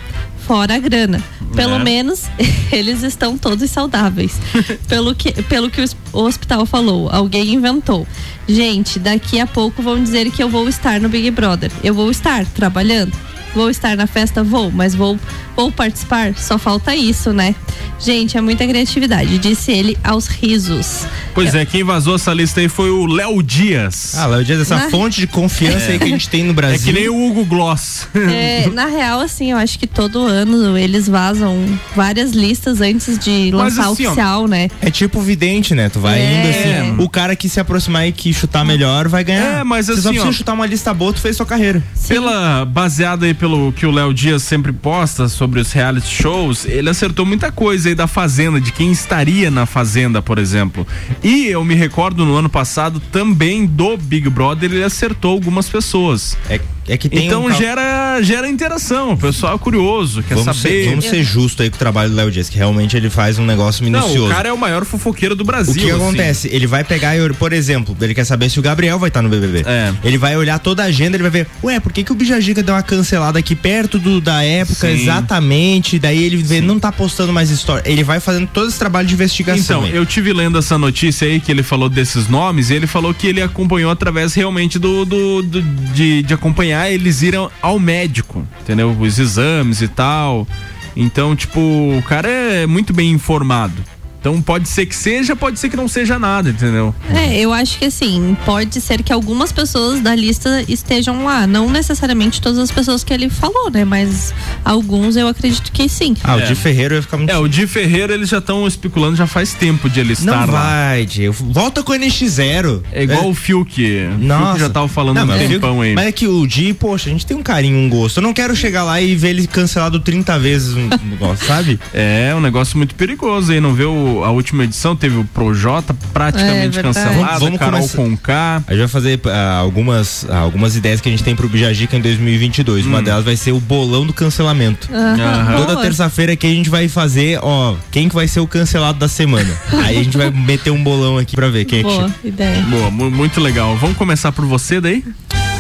Fora a grana. Pelo É. menos eles estão todos saudáveis. pelo, que, pelo que o hos- o hospital falou, alguém inventou. Gente, daqui a pouco vão dizer que eu vou estar no Big Brother. Eu vou estar trabalhando? Vou estar na festa? Vou, mas vou, vou participar? Só falta isso, né? Gente, é muita criatividade, disse ele aos risos. Pois é, quem vazou essa lista aí foi o Léo Dias. Ah, Léo Dias, essa Na- fonte de confiança aí que a gente tem no Brasil. É que nem o Hugo Gloss. É, na real, assim, eu acho que todo ano eles vazam várias listas antes de Mas lançar assim, ó, oficial, né? É tipo vidente, né? Tu vai É. indo assim. O cara que se aproximar e que chutar melhor vai ganhar. É, mas Você assim, só precisa ó. chutar uma lista boa, tu fez sua carreira. Pela baseada aí pelo que o Léo Dias sempre posta sobre os reality shows, ele acertou muita coisa aí da Fazenda, de quem estaria na Fazenda, por exemplo. E eu me recordo no ano passado também do Big Brother, ele acertou algumas pessoas. É, é que tem Então um cal- gera gera interação, o pessoal é curioso, quer Vamos saber. ser, vamos ser justo aí com o trabalho do Léo Dias, que realmente ele faz um negócio minucioso. Não, o cara é o maior fofoqueiro do Brasil. O que assim. acontece? Ele vai pegar, por exemplo, ele quer saber se o Gabriel vai estar no BBB. É. Ele vai olhar toda a agenda, ele vai ver, ué, por que, que o Bijagica deu uma cancelada aqui perto do, da época, Sim. exatamente? Daí ele vê, não tá postando mais história. Ele vai fazendo todo esse trabalho de investigação. Então, aí. eu tive lendo essa notícia aí que ele falou desses nomes e ele falou que ele acompanhou através realmente do, do, do- de, de acompanhar eles irem ao médico, entendeu? Os exames e tal. Então, tipo, o cara é muito bem informado. Então pode ser que seja, pode ser que não seja nada, entendeu? É, eu acho que assim, pode ser que algumas pessoas da lista estejam lá. Não necessariamente todas as pessoas que ele falou, né? Mas alguns eu acredito que sim. Ah, o É. Di Ferreiro vai ficar muito. É, o Di Ferreira eles já estão especulando já faz tempo de ele estar Não lá. vai, Di. Volta com o NX0. É igual o Fiuk. O Nossa. Fiuk já tava falando Não, um mas, o tempão aí. mas é que o Di, poxa, a gente tem um carinho, um gosto. Eu não quero chegar lá e ver ele cancelado 30 vezes um negócio, sabe? É, um negócio muito perigoso aí, não vê o- a última edição, teve o Projota É, praticamente verdade. cancelado, Vamos Carol começar- Conká. A gente vai fazer ah, algumas, ah, algumas ideias que a gente tem pro Bijagica em 2022. Uma delas vai ser o bolão do cancelamento. Aham. Toda Boa. terça-feira aqui a gente vai fazer, ó, quem que vai ser o cancelado da semana. Aí a gente vai meter um bolão aqui pra ver quem é que Boa chega. ideia. Boa, mu- muito legal. Vamos começar por você daí?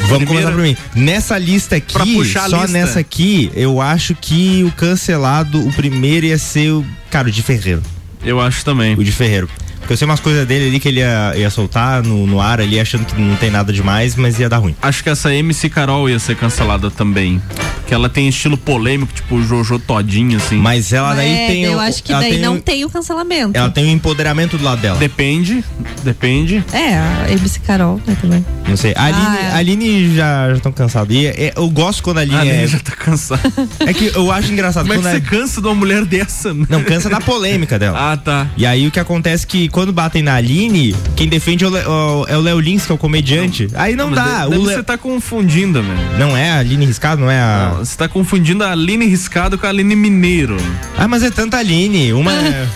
Vamos Primeira- começar por mim. Nessa lista aqui, só lista. nessa aqui, eu acho que o cancelado, o primeiro ia ser o, cara, o de Ferreiro. Eu acho também. O de Ferreiro. Porque eu sei umas coisas dele ali que ele ia, ia soltar no, no ar ali, achando que não tem nada demais, mas ia dar ruim. Acho que essa MC Carol ia ser cancelada também. Que ela tem estilo polêmico, tipo o Jojo Todinho, assim. Mas ela daí É, tem. eu o- acho que daí tem não o- tem o cancelamento. Ela tem o empoderamento do lado dela. Depende, depende. É, a MC Carol, né, também. Não sei. A Aline, Ah, é. a Aline já estão cansados. E é- eu gosto quando a Aline A Aline é. já tá cansada. É que eu acho engraçado. Como é que você é- cansa de uma mulher dessa? Não, cansa da polêmica dela. Ah, tá. E aí o que acontece é que quando batem na Aline, quem defende é o, Le- o- é o Léo Lins, que é o comediante. Aí não, Mas dá. daí- O daí Le- Você tá confundindo, velho. Não é a Aline Riscado, não é a. Não, Você tá confundindo a Aline Riscado com a Aline Mineiro. Ah, mas é tanta Aline. Uma é.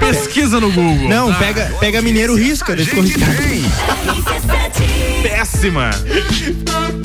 Pesquisa no Google. Não, tá? pega, pega Mineiro Risca, ficou riscado. Péssima.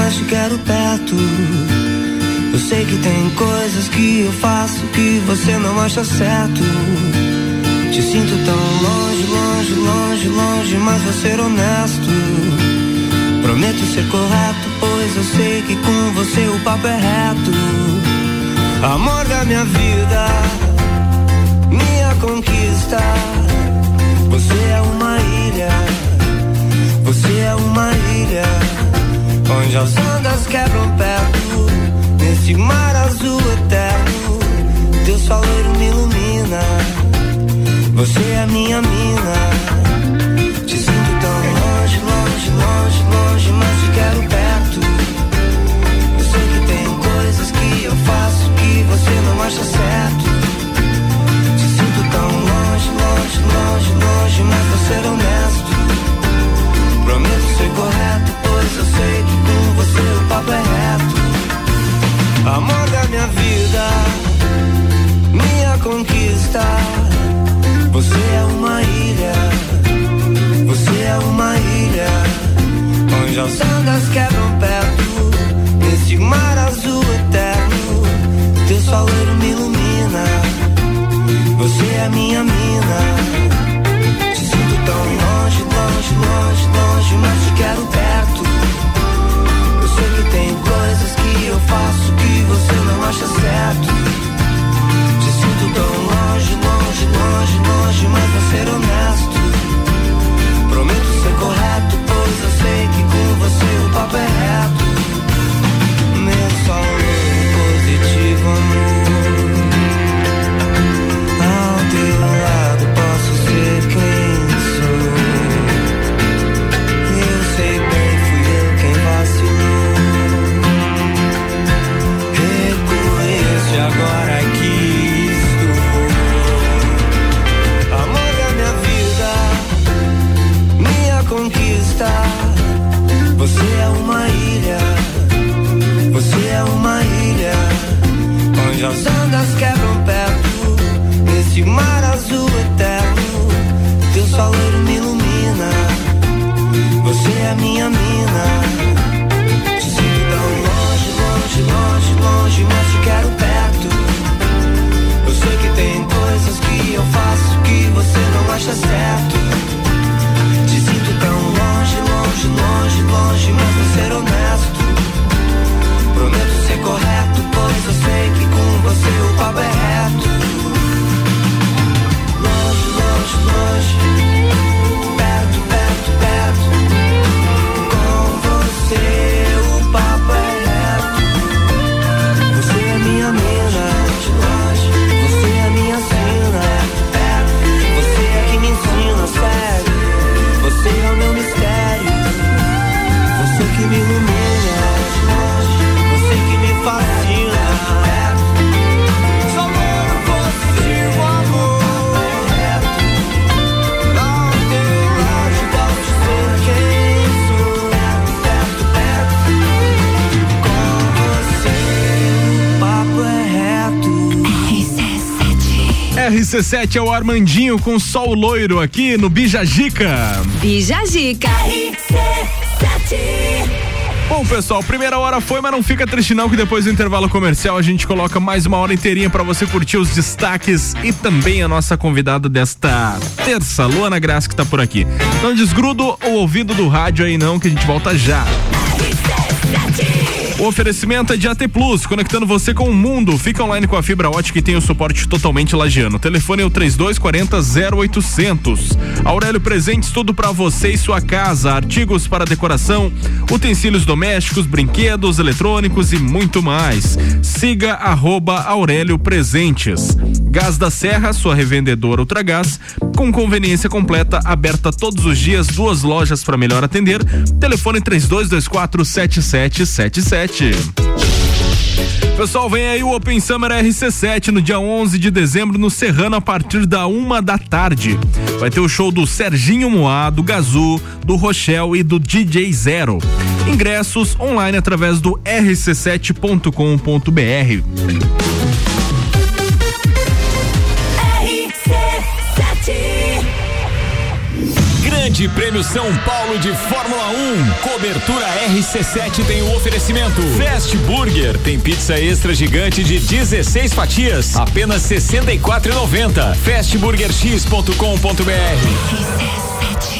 mas te quero perto. Eu sei que tem coisas que eu faço que você não acha certo. Te sinto tão longe, longe, longe, longe, mas vou ser honesto. Prometo ser correto, pois eu sei que com você o papo é reto. Amor da minha vida, minha conquista. Você é uma ilha, você é uma ilha, onde as ondas quebram perto, nesse mar azul eterno. Teu sol loiro me ilumina, você é minha mina. Te sinto tão longe, longe, longe, longe, mas te quero perto. Eu sei que tem coisas que eu faço que você não acha certo. Te sinto tão longe, longe, longe, longe, mas vou ser honesto. Prometo ser correto, pois eu sei que você o papo é reto. Amor da minha vida, minha conquista. Você é uma ilha, você é uma ilha, onde as ondas quebram perto, nesse mar azul eterno. Teu sol loiro me ilumina, você é minha mina. Te sinto tão longe, longe, longe, longe, mas te quero perto. Faço que você não acha certo. Te sinto tão longe, longe, longe, longe, mas vou ser honesto. Você é uma ilha, você é uma ilha, onde as ondas quebram perto, nesse mar azul eterno. Teu sol loiro me ilumina, você é minha mina. Te sinto tão longe, longe, longe, longe, mas te quero perto. Eu sei que tem coisas que eu faço que você não acha certo. Longe, mas vou ser honesto. RC7 é o Armandinho com sol loiro aqui no Bijagica. Bijagica. Bom, pessoal, primeira hora foi, mas não fica triste não que depois do intervalo comercial a gente coloca mais uma hora inteirinha para você curtir os destaques e também a nossa convidada desta terça, Luana Graça, que tá por aqui. Não desgrudo o ouvido do rádio aí não, que a gente volta já. O oferecimento é de AT Plus, conectando você com o mundo. Fica online com a fibra ótica e tem o suporte totalmente lagiano. Telefone é o 3240 0800. Aurélio Presentes, tudo para você e sua casa. Artigos para decoração, utensílios domésticos, brinquedos, eletrônicos e muito mais. Siga arroba Aurélio Presentes. Gás da Serra, sua revendedora Ultragás, com conveniência completa, aberta todos os dias, duas lojas para melhor atender. Telefone 3224 7777. Pessoal, vem aí o Open Summer RC7 no dia 11 de dezembro no Serrano a partir da uma da tarde. Vai ter o show do Serginho Moá, do Gazu, do Rochelle e do DJ Zero. Ingressos online através do rc7.com.br. Grande Prêmio São Paulo de Fórmula 1. Cobertura RC7 tem o oferecimento. Fast Burger tem pizza extra gigante de 16 fatias, apenas 64,90. Fastburgerx.com.br.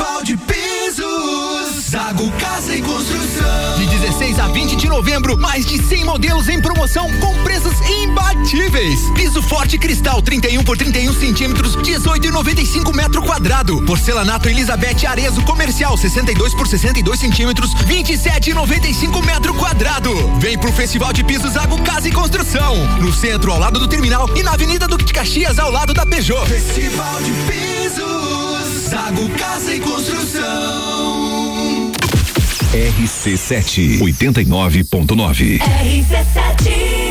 de Pisos, Zago Casa e Construção. De 16 a 20 de novembro, mais de 100 modelos em promoção com preços imbatíveis. Piso forte cristal 31 por 31 centímetros, 18,95 metro quadrado. Porcelanato Elizabeth Arezo comercial 62 por 62 centímetros, 27,95 metro quadrado. Vem pro Festival de Pisos Zago Casa e Construção, no centro ao lado do terminal e na Avenida de Caxias ao lado da Peugeot. Festival de Pisos, Zago Casa e Construção. RC7 89.9. RC7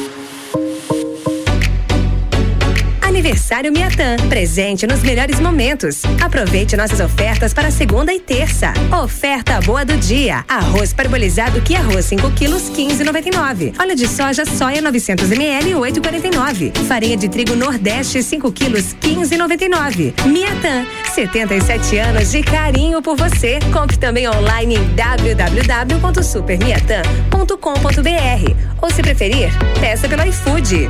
Aniversário Miatã. Presente nos melhores momentos. Aproveite nossas ofertas para segunda e terça. Oferta boa do dia. Arroz parbolizado que arroz 5 quilos 15,99. Óleo de soja soia 900 ml 8,49. Farinha de trigo Nordeste 5 quilos 15,99. Miatã. 77 anos de carinho por você. Compre também online em www.supermiatã.com.br ou se preferir, peça pelo iFood.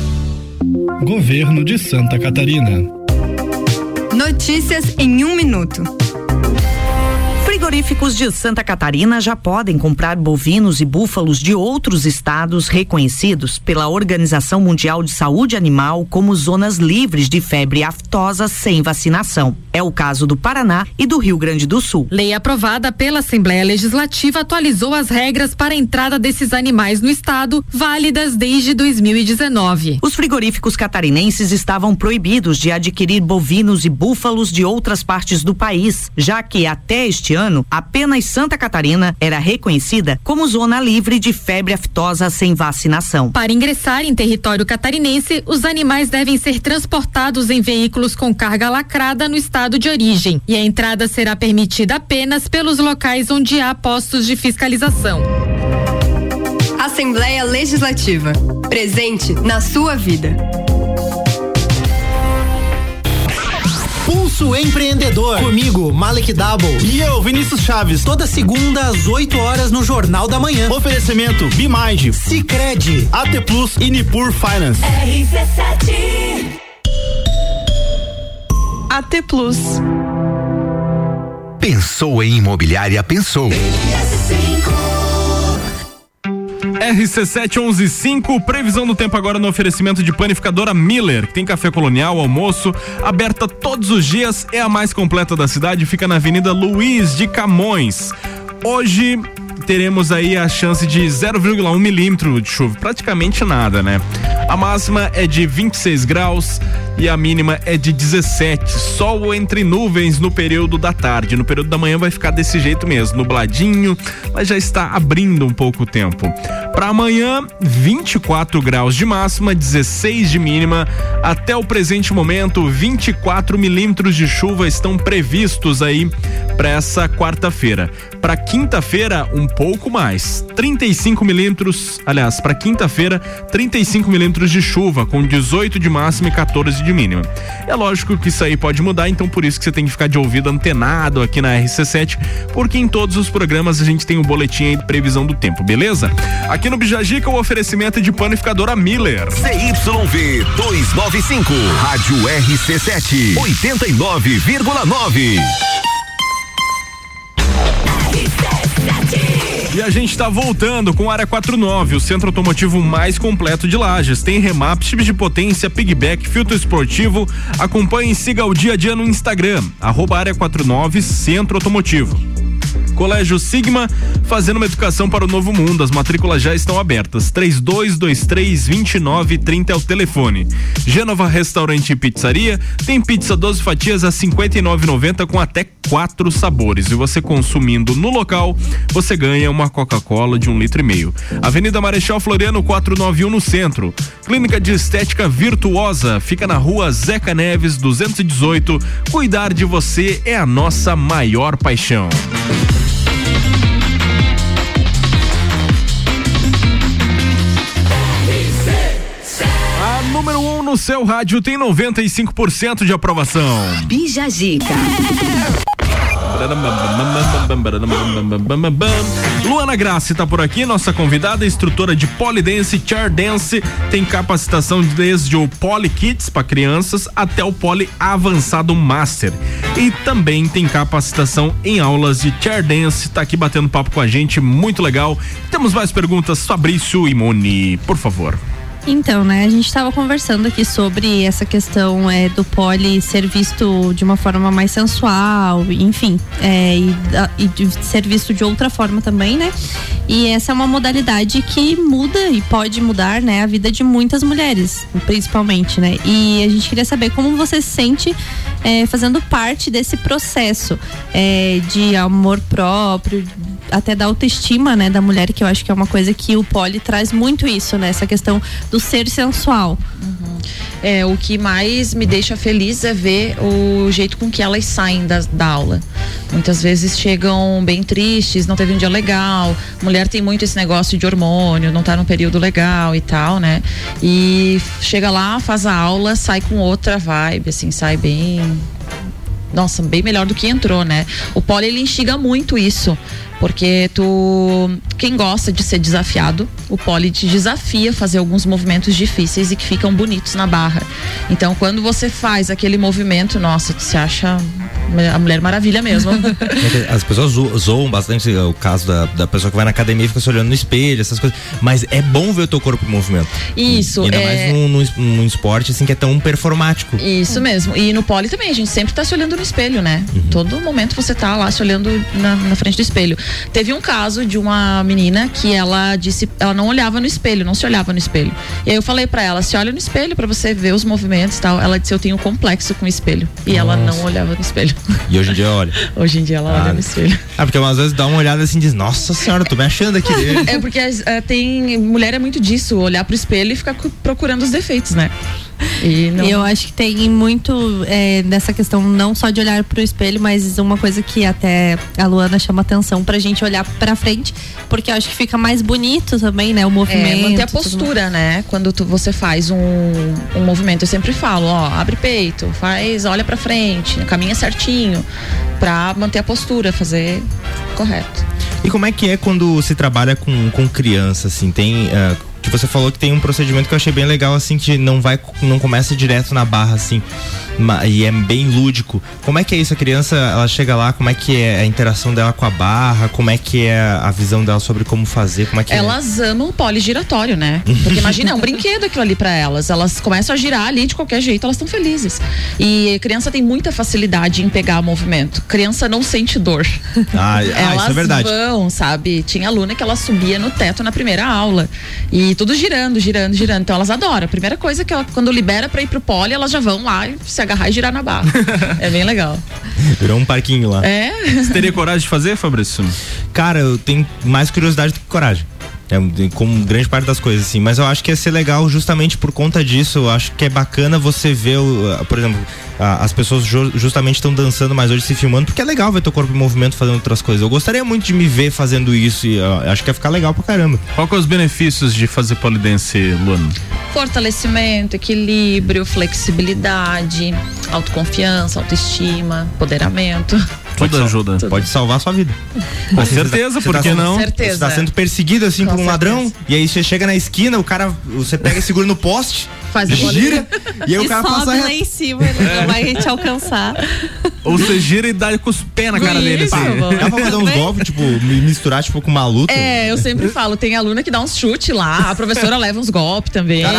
Governo de Santa Catarina. Notícias em um minuto. Frigoríficos de Santa Catarina já podem comprar bovinos e búfalos de outros estados reconhecidos pela Organização Mundial de Saúde Animal como zonas livres de febre aftosa sem vacinação. É o caso do Paraná e do Rio Grande do Sul. Lei aprovada pela Assembleia Legislativa atualizou as regras para a entrada desses animais no estado, válidas desde 2019. Os frigoríficos catarinenses estavam proibidos de adquirir bovinos e búfalos de outras partes do país, já que até este ano apenas Santa Catarina era reconhecida como zona livre de febre aftosa sem vacinação. Para ingressar em território catarinense, os animais devem ser transportados em veículos com carga lacrada no estado de origem e a entrada será permitida apenas pelos locais onde há postos de fiscalização. Assembleia Legislativa. Presente na sua vida. Pulso Empreendedor. Comigo, Malek Double. E eu, Vinícius Chaves. Toda segunda às 8 horas no Jornal da Manhã. Oferecimento Bimage, Cicred, AT Plus e Nipur Finance. RC7 AT Plus. Pensou em imobiliária, pensou. RC7115, previsão do tempo agora no oferecimento de panificadora Miller, que tem café colonial, almoço, aberta todos os dias, é a mais completa da cidade, fica na Avenida Luiz de Camões. Hoje teremos aí a chance de 0,1 milímetro de chuva, praticamente nada, né? A máxima é de 26 graus e a mínima é de 17. Sol entre nuvens no período da tarde. No período da manhã vai ficar desse jeito mesmo, nubladinho, mas já está abrindo um pouco o tempo. Para amanhã, 24 graus de máxima, 16 de mínima. Até o presente momento, 24 milímetros de chuva estão previstos aí para essa quarta-feira. Para quinta-feira, um pouco mais, 35 milímetros. Aliás, para quinta-feira, 35 milímetros de chuva, com 18 de máxima e 14 de mínima. É lógico que isso aí pode mudar, então por isso que você tem que ficar de ouvido antenado aqui na RC7, porque em todos os programas a gente tem um boletim aí de previsão do tempo, beleza? Aqui no Bijagica, o oferecimento é de panificadora Miller. CYV 295, Rádio RC7, 89,9. E a gente está voltando com a Área 49, o centro automotivo mais completo de Lages. Tem remap, chips de potência, pigback, filtro esportivo. Acompanhe e siga o dia a dia no Instagram, arroba Área 49 Centro Automotivo. Colégio Sigma, fazendo uma educação para o novo mundo. As matrículas já estão abertas. 3223-2930 é o telefone. Gênova Restaurante e Pizzaria tem pizza 12 fatias a R$ 59,90 com até quatro sabores. E você consumindo no local, você ganha uma Coca-Cola de um litro e meio. Avenida Marechal Floriano 491 no centro. Clínica de Estética Virtuosa fica na rua Zeca Neves 218. Cuidar de você é a nossa maior paixão. No seu rádio tem 95% de aprovação. Bija Zica. Luana Graça está por aqui, nossa convidada, instrutora de Polydance, Chair Dance, tem capacitação desde o Poly Kids para crianças até o Poly Avançado Master. E também tem capacitação em aulas de Chair Dance, está aqui batendo papo com a gente, muito legal. Temos mais perguntas, Fabrício e Moni, por favor. Então, né, a gente estava conversando aqui sobre essa questão é, do pole ser visto de uma forma mais sensual, enfim, é, e, e, de ser visto de outra forma também, né? E essa é uma modalidade que muda e pode mudar, né, a vida de muitas mulheres, principalmente, né? E a gente queria saber como você se sente é, fazendo parte desse processo é, de amor próprio, até da autoestima, né, da mulher, que eu acho que é uma coisa que o pole traz muito isso, né? Essa questão do ser sensual. Uhum. É, o que mais me deixa feliz é ver o jeito com que elas saem da, da aula. Muitas vezes chegam bem tristes, não teve um dia legal. Mulher tem muito esse negócio de hormônio, não tá num período legal e tal, né? E chega lá, faz a aula, sai com outra vibe, assim, sai bem nossa, bem melhor do que entrou, né? O pole ele instiga muito isso, porque tu quem gosta de ser desafiado, o pole te desafia a fazer alguns movimentos difíceis e que ficam bonitos na barra. Então, quando você faz aquele movimento, nossa, tu se acha a Mulher Maravilha mesmo. As pessoas zo zoam bastante o caso da, da pessoa que vai na academia e fica se olhando no espelho, essas coisas. Mas é bom ver o teu corpo em movimento. Isso. Ainda é... mais num, num, num, esporte assim que é tão performático. Isso mesmo. E no pole também, a gente sempre tá se olhando no espelho, né? Uhum. Todo momento você tá lá se olhando na, na frente do espelho. Teve um caso de uma menina que ela disse, ela não olhava no espelho, não se olhava no espelho. E aí eu falei para ela, se olha no espelho para você ver os movimentos e tal. Ela disse, eu tenho um complexo com o espelho. E Nossa. ela não olhava no espelho. E hoje em dia olha. Hoje em dia ela ah, olha no espelho. Ah, porque às vezes dá uma olhada assim e diz, nossa senhora, tô me achando aqui. é porque uh, tem. Mulher é muito disso, olhar pro espelho e ficar procurando os defeitos, né? E não... eu acho que tem muito é, nessa questão não só de olhar pro espelho, mas uma coisa que até a Luana chama atenção pra gente olhar pra frente, porque eu acho que fica mais bonito também, né? O movimento. É, manter a postura, né? Quando tu- você faz um, um movimento, eu sempre falo, ó, abre peito, faz, olha pra frente, caminha certinho, pra manter a postura, fazer correto. E como é que é quando se trabalha com, com criança, assim? Tem. ah, que você falou que tem um procedimento que eu achei bem legal, assim, que não vai, não começa direto na barra, assim, e é bem lúdico. Como é que é isso? A criança, ela chega lá, como é que é a interação dela com a barra? Como é que é a visão dela sobre como fazer? Como é que Elas amam o poligiratório, né? Porque imagina, é um brinquedo aquilo ali pra elas. Elas começam a girar ali de qualquer jeito, elas estão felizes. E criança tem muita facilidade em pegar movimento. Criança não sente dor. Ah, ah, elas isso é verdade. vão, sabe? Tinha aluna que ela subia no teto na primeira aula. E tudo girando, girando, girando. Então elas adoram. A primeira coisa que ela, quando libera pra ir pro pole, elas já vão lá e se agarrar e girar na barra. é bem legal. Virou um parquinho lá. É. Você teria coragem de fazer, Fabrício? Cara, eu tenho mais curiosidade do que coragem. É, como grande parte das coisas, assim. Mas eu acho que ia ser legal justamente por conta disso. Eu acho que é bacana você ver, o, por exemplo, as pessoas ju- justamente estão dançando mais hoje, se filmando, porque é legal ver teu corpo em movimento fazendo outras coisas. Eu gostaria muito de me ver fazendo isso e acho que ia ficar legal pra caramba. Qual que é os benefícios de fazer polidense, Luana? Fortalecimento, equilíbrio, flexibilidade, autoconfiança, autoestima, empoderamento. Tudo ajuda. Pode salvar a sua vida. Com certeza, por que não? Com certeza. Você tá sendo perseguido assim Com por um ladrão, e aí você chega na esquina, o cara, você pega e segura no poste, Faz a gira, e aí o e cara passa sobe lá reto. em cima, ele não vai te alcançar. Ou você gira e dá com os pés na cara dele, assim. vamos. Dá pra fazer uns golpes, tipo, mi- misturar tipo com uma luta. É, eu sempre falo, tem aluna que dá uns chutes lá, a professora leva uns golpes também.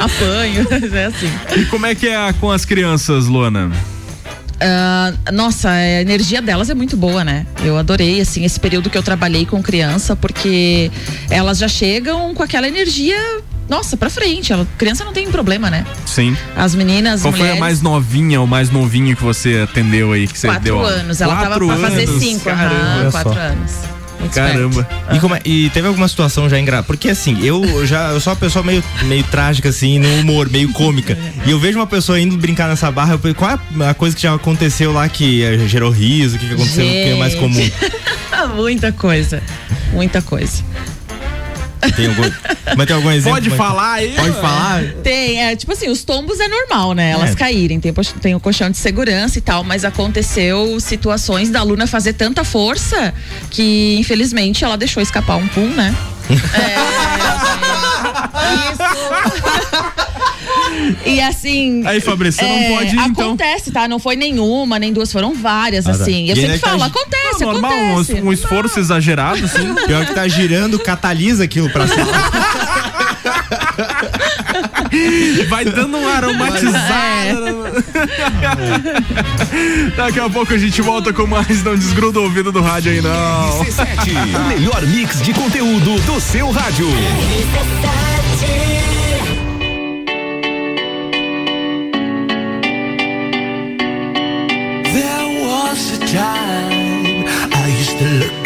Apanho, é assim. E como é que é com as crianças, Luana? Ah, nossa, a energia delas é muito boa, né? Eu adorei, assim, esse período que eu trabalhei com criança, porque elas já chegam com aquela energia, nossa, pra frente. A criança não tem problema, né? Sim. As meninas, Qual mulheres. foi a mais novinha ou mais novinho que você atendeu aí? Que você Quatro deu anos. Ela quatro tava pra fazer anos, cinco. Caramba. olha quatro só. anos. Caramba. E, como é- e teve alguma situação já engraçada? Porque assim, eu já eu sou uma pessoa meio, meio trágica, assim, no humor, meio cômica. E eu vejo uma pessoa indo brincar nessa barra, eu qual é a coisa que já aconteceu lá que eh, gerou riso? O que, que aconteceu? O que é mais comum? muita coisa. Muita coisa. Tem algum, mas tem algum exemplo? Pode falar aí? Pode falar? Tem, é, tipo assim, os tombos é normal, né? Elas É. caírem, tem, tem o colchão de segurança e tal, mas aconteceu situações da aluna fazer tanta força que, infelizmente, ela deixou escapar um pum, né? É, isso. E assim. Aí, Fabrício, você não é, pode ir, então. Acontece, tá? Não foi nenhuma, nem duas, foram várias, Ah, tá. assim. Eu E sempre ainda falo, tá- acontece, Não, normal, um, acontece. um esforço exagerado, assim. Pior que tá girando, catalisa aquilo pra cima. Vai dando uma aromatizada. Daqui a pouco a gente volta com mais. Não desgruda o ouvido do rádio aí, não. RC7, o melhor mix de conteúdo do seu rádio. There was a time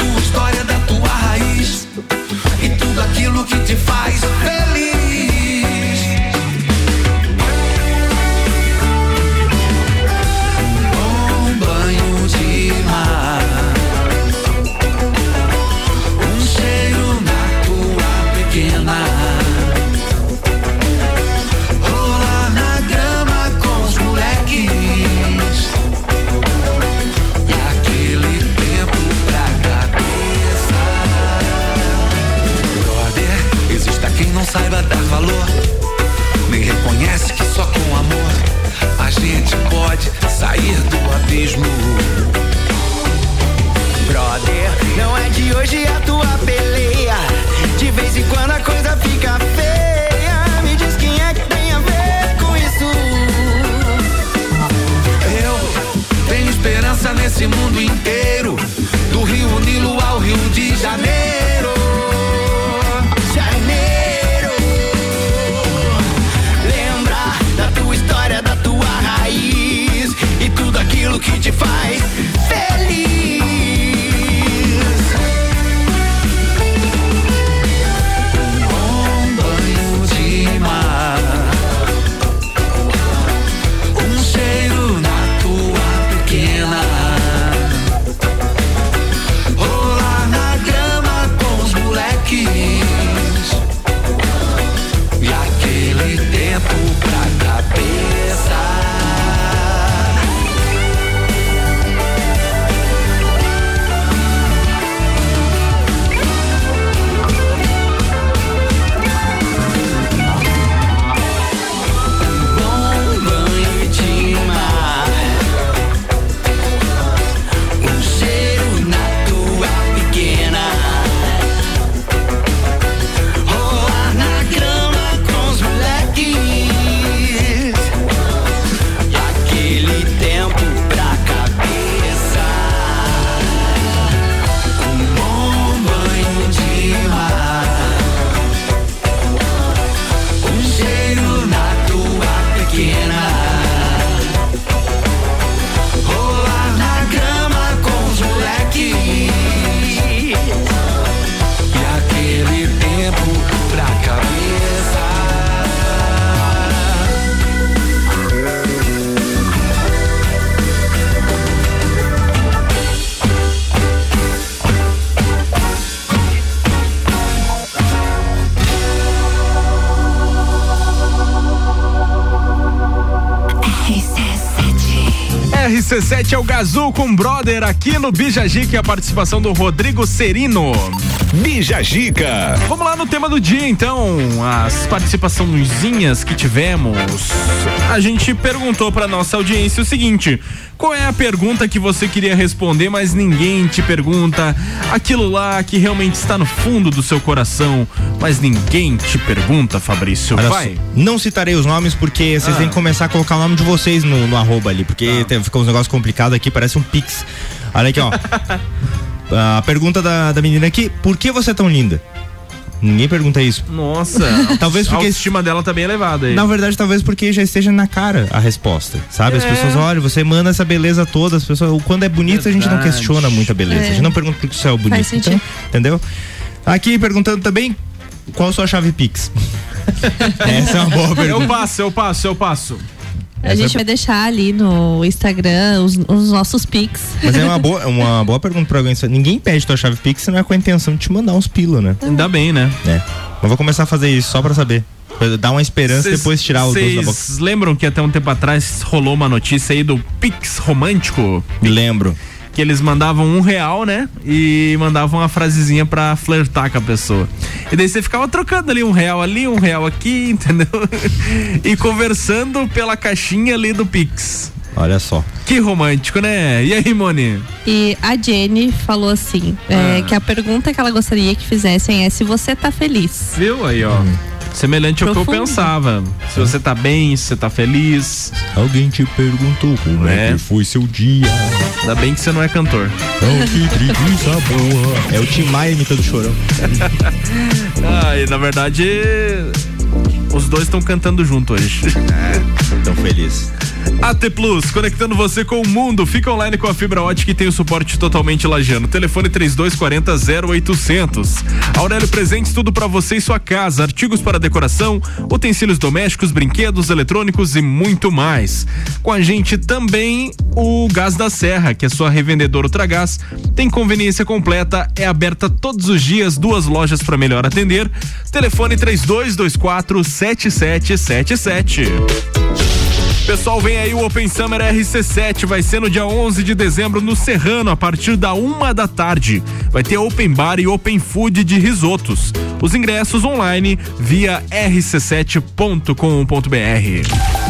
tua história, da tua raiz e tudo aquilo que te faz. Abismo. Brother, não é de hoje a tua peleia. De vez em quando a coisa fica feia. Me diz quem é que tem a ver com isso. Eu tenho esperança nesse mundo inteiro. Do Rio Nilo ao Rio de. Janeiro. RC7 é o Gazul com Brother aqui no Bijagica e a participação do Rodrigo Serino. Bijagica. Vamos lá no tema do dia, então. As participaçõezinhas que tivemos. A gente perguntou pra nossa audiência o seguinte: qual é a pergunta que você queria responder, mas ninguém te pergunta? Aquilo lá que realmente está no fundo do seu coração, mas ninguém te pergunta, Fabrício. Olha Vai. Não citarei os nomes porque vocês Ah. têm que começar a colocar o nome de vocês no, no arroba ali, porque tem- ficou uns negócios complicados aqui, parece um pix. Olha aqui, ó. a pergunta da, da menina aqui, por que você é tão linda? Ninguém pergunta isso. Nossa, Talvez porque- a autoestima dela tá bem elevada aí. Na verdade, talvez porque já esteja na cara a resposta, sabe? As É. pessoas, olha, você manda essa beleza toda, as pessoas, quando é bonito a gente não Verdade. questiona muito a beleza, É. a gente não pergunta por que o céu é bonito, Faz sentido. então, entendeu? Aqui perguntando também, qual a sua chave Pix? Essa é uma boa pergunta. Eu passo, eu passo, eu passo. A gente vai deixar ali no Instagram os, os nossos pics. Mas é uma boa, uma boa pergunta pra alguém. Ninguém pede tua chave Pix se não é com a intenção de te mandar uns pila, né? Ainda bem, né? É. Mas vou começar a fazer isso só pra saber. Dar uma esperança e depois tirar o doce da boca. Vocês lembram que até um tempo atrás rolou uma notícia aí do Pix romântico? Me lembro. Que eles mandavam um real, né? E mandavam uma frasezinha pra flertar com a pessoa. E daí você ficava trocando ali um real ali, um real aqui, entendeu? e conversando pela caixinha ali do Pix. Olha só. Que romântico, né? E aí, Moni? E a Jenny falou assim: é, Ah. que a pergunta que ela gostaria que fizessem é se você tá feliz. Viu aí, ó. Semelhante ao que eu Profundo. pensava. Se você tá bem, se você tá feliz. Alguém te perguntou como é, que foi seu dia. Ainda bem que você não é cantor. Oh, que preguiça boa. É o Tim Maia imitando o chorão. Ah, e na verdade, os dois estão cantando junto hoje. Tão feliz. AT Plus, conectando você com o mundo. Fica online com a fibra ótica e tem o suporte totalmente lajano. Telefone 3240 0800. Aurélio Presentes, tudo pra você e sua casa. Artigos para decoração, utensílios domésticos, brinquedos, eletrônicos e muito mais. Com a gente também o Gás da Serra, que é sua revendedora Ultragás. Tem conveniência completa, é aberta todos os dias, duas lojas para melhor atender. Telefone 3224 7777. Pessoal, vem aí o Open Summer RC7, vai ser no dia 11 de dezembro no Serrano, a partir da uma da tarde. Vai ter Open Bar e Open Food de risotos. Os ingressos online via rc7.com.br.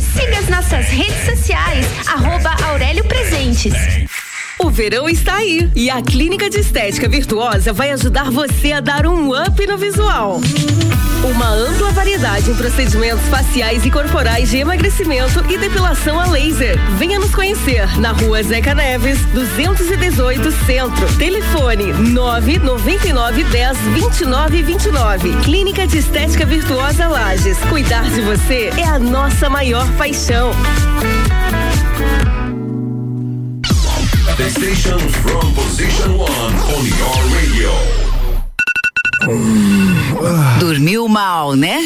Siga as nossas redes sociais, arroba Aurélio Presentes. O verão está aí e a Clínica de Estética Virtuosa vai ajudar você a dar um up no visual. Uma ampla variedade em procedimentos faciais e corporais de emagrecimento e depilação a laser. Venha nos conhecer na rua Zeca Neves, 218 Centro. Telefone 999 10 29 29. Clínica de Estética Virtuosa Lages. Cuidar de você é a nossa maior paixão. Station from position one on your radio. Dormiu mal, né?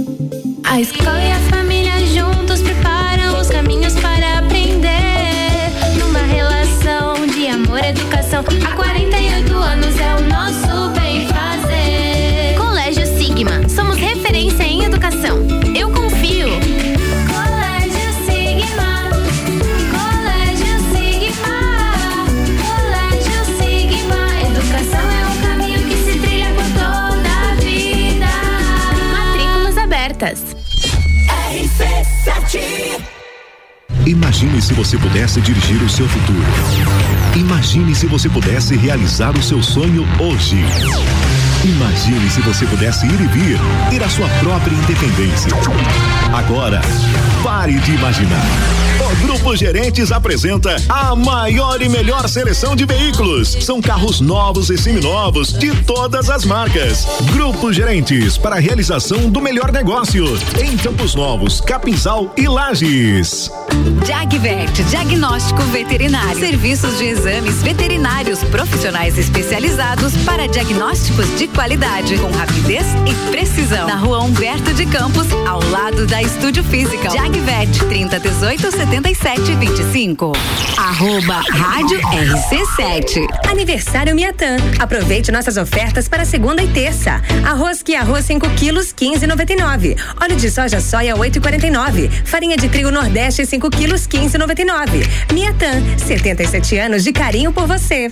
A escola e a família juntos preparam os caminhos para aprender. Numa relação de amor e educação, há 48 anos é o nosso bem fazer. Colégio Sigma, somos referência em educação. Eu confio. Colégio Sigma. Colégio Sigma. Colégio Sigma. Educação é um caminho que se trilha por toda a vida. Matrículas abertas. RC7 Imagine se você pudesse dirigir o seu futuro. Imagine se você pudesse realizar o seu sonho hoje. Imagine se você pudesse ir e vir, ter a sua própria independência. Agora, pare de imaginar. O Grupo Gerentes apresenta a maior e melhor seleção de veículos. São carros novos e seminovos de todas as marcas. Grupo Gerentes para a realização do melhor negócio em Campos Novos, Capinzal e Lages. Jagvet, diagnóstico veterinário. Serviços de exames veterinários profissionais especializados para diagnósticos de qualidade, com rapidez e precisão. Na rua Humberto de Campos, ao lado da Estúdio Física. Jagvet, 30 18 77 25. Arroba Rádio RC7. Aniversário Miatan. Aproveite nossas ofertas para segunda e terça. Arroz que arroz 5 quilos 15,99. Óleo de soja soia 8,49. Farinha de trigo Nordeste 5 quilos 15,99. Miatan, 77 anos de carinho por você.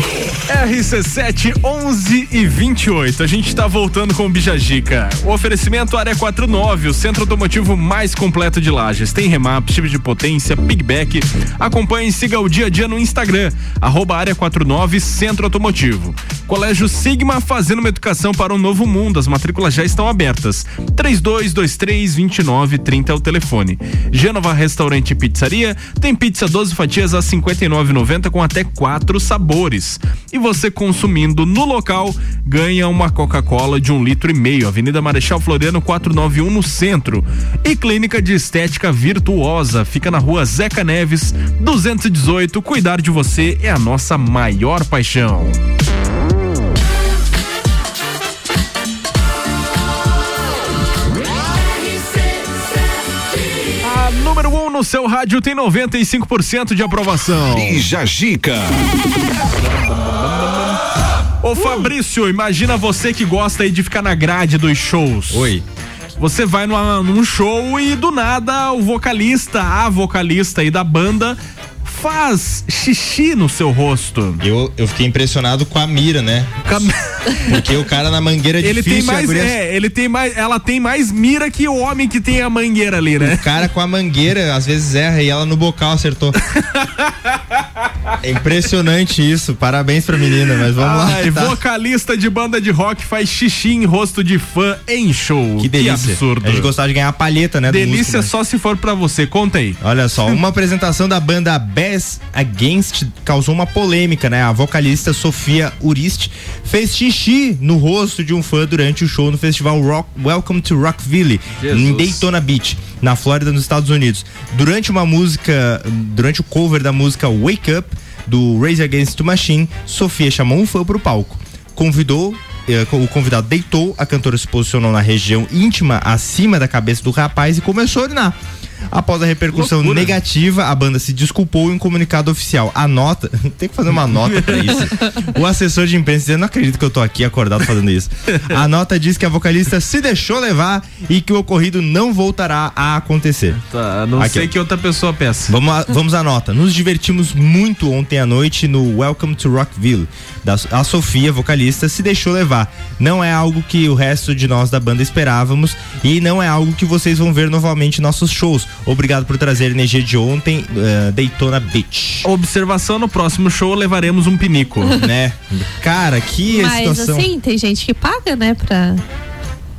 11 e 28. A gente está voltando com o Bijagica. O oferecimento Área 49, o centro automotivo mais completo de Lages. Tem remap, chip de potência, pigback. Acompanhe e siga o dia a dia no Instagram, arroba Área 49 Centro Automotivo. Colégio Sigma fazendo uma educação para um novo mundo. As matrículas já estão abertas. 3223 2930 é o telefone. Gênova Restaurante e Pizzaria tem pizza 12 fatias a 59,90 com até quatro sabores. E você consumindo no local ganha uma Coca-Cola de um litro e meio. Avenida Marechal Floriano 491 no centro. E Clínica de Estética Virtuosa fica na rua Zeca Neves 218. Cuidar de você é a nossa maior paixão. Número 1 um no seu rádio tem 95% de aprovação. Bija Gica. Ô Fabrício, imagina você que gosta aí de ficar na grade dos shows. Oi. Você vai numa- num show e do nada o vocalista, a vocalista aí da banda faz xixi no seu rosto. Eu, eu fiquei impressionado com a mira, né? Porque o cara na mangueira é Ele difícil. tem mais, guria- é, ele tem mais, ela tem mais mira que o homem que tem a mangueira ali, né? O cara com a mangueira às vezes erra e ela no bocal acertou. é impressionante isso. Parabéns pra menina, mas vamos Ai, lá. tá? vocalista de banda de rock faz xixi em rosto de fã em show. Que delícia. absurdo. A gente gostava de ganhar a palheta, né? Delícia músico, só se for pra você. Conta aí. Olha só, uma apresentação da banda Against causou uma polêmica, né? A vocalista Sofia Urist fez xixi no rosto de um fã durante o show no festival Rock, Welcome to Rockville, em Daytona Beach, na Flórida, nos Estados Unidos. Durante uma música, durante o cover da música Wake Up, do Rage Against the Machine, Sofia chamou um fã pro palco. Convidou eh, o convidado deitou, a cantora se posicionou na região íntima acima da cabeça do rapaz e começou a urinar. Após a repercussão Loucura. negativa, a banda se desculpou em um comunicado oficial. A nota, tem que fazer uma nota pra isso. O assessor de imprensa dizendo, não acredito que eu tô aqui acordado fazendo isso. A nota diz que a vocalista se deixou levar e que o ocorrido não voltará a acontecer. Tá, não Aqui, sei ó. que outra pessoa peça. Vamos, a, vamos à nota. Nos divertimos muito ontem à noite no Welcome to Rockville. Da, a Sofia, vocalista, se deixou levar. Não é algo que o resto de nós da banda esperávamos e não é algo que vocês vão ver novamente em nossos shows. Obrigado por trazer a energia de ontem, eh, Daytona Beach. Observação no próximo show levaremos um pinico. né? Cara, que Mas situação. assim, tem gente que paga, né, pra.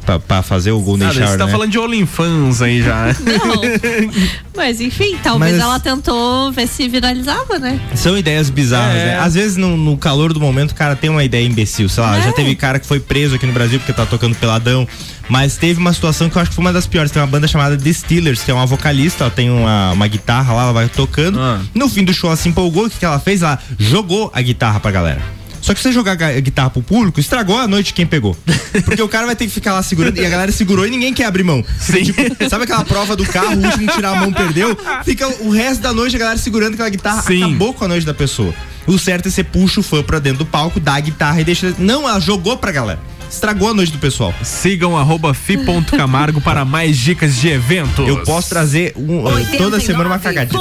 Pra, pra fazer o Golden Ah, Shower, você tá né? falando de OnlyFans aí já. Mas enfim, talvez Mas- ela tentou ver se viralizava, né? São ideias bizarras, É. né? Às vezes, no, no calor do momento, o cara tem uma ideia imbecil. Sei lá, É. já teve cara que foi preso aqui no Brasil porque tá tocando peladão. Mas teve uma situação que eu acho que foi uma das piores. Tem uma banda chamada The Steelers, que é uma vocalista, ela tem uma, uma guitarra lá, ela vai tocando. Ah. No fim do show, ela se empolgou. O que, que ela fez? Ela jogou a guitarra pra galera. Só que você jogar a guitarra pro público, estragou a noite quem pegou. Porque o cara vai ter que ficar lá segurando e a galera segurou e ninguém quer abrir mão. Tipo, sabe aquela prova do carro, o último tirar a mão perdeu? Fica o resto da noite a galera segurando aquela guitarra, Sim. acabou com a noite da pessoa. O certo é você puxa o fã pra dentro do palco, dá a guitarra e deixa. Não, ela jogou pra galera. Estragou a noite do pessoal. Sigam arroba fi.camargo para mais dicas de eventos. Eu posso trazer um, eh, toda semana uma cagadinha.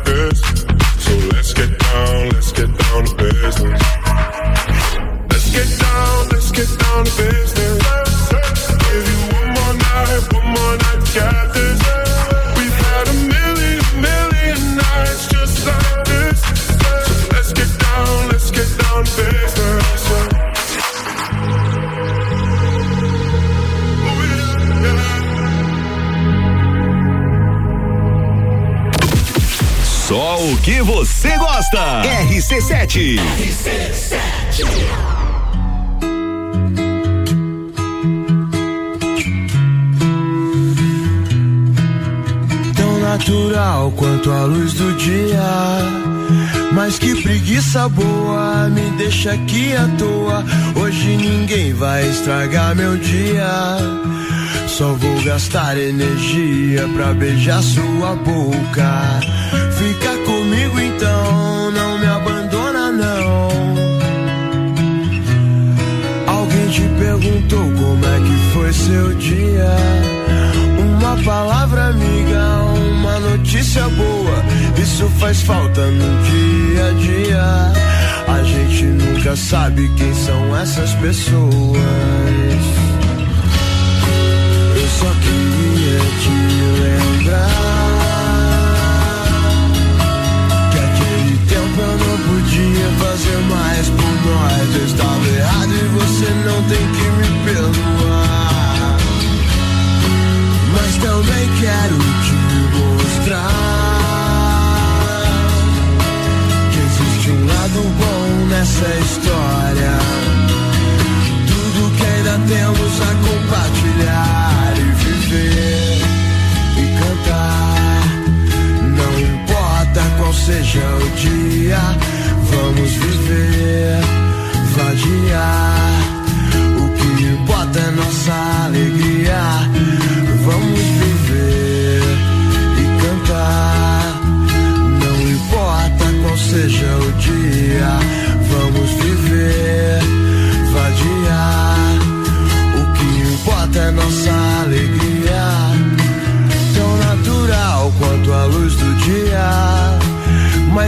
Só o que você gosta. RC7. Tão natural quanto a luz do dia. Mas que preguiça boa, me deixa aqui à toa. Hoje ninguém vai estragar meu dia. Só vou gastar energia pra beijar sua boca. Fica comigo então, não me abandona não. Alguém te perguntou como é que foi seu dia? Uma palavra amiga, uma notícia boa. Isso faz falta no dia a dia. A gente nunca sabe quem são essas pessoas. Eu só queria te lembrar. Mais por nós. Eu estava errado e você não tem que me perdoar. Mas também quero te mostrar. Que existe um lado bom nessa história. Tudo que ainda temos a compartilhar e viver e cantar. Não importa qual seja o dia, vamos viver, vadiar. O que importa é nossa alegria. Vamos viver e cantar. Não importa qual seja o dia, vamos viver, vadiar. O que importa é nossa alegria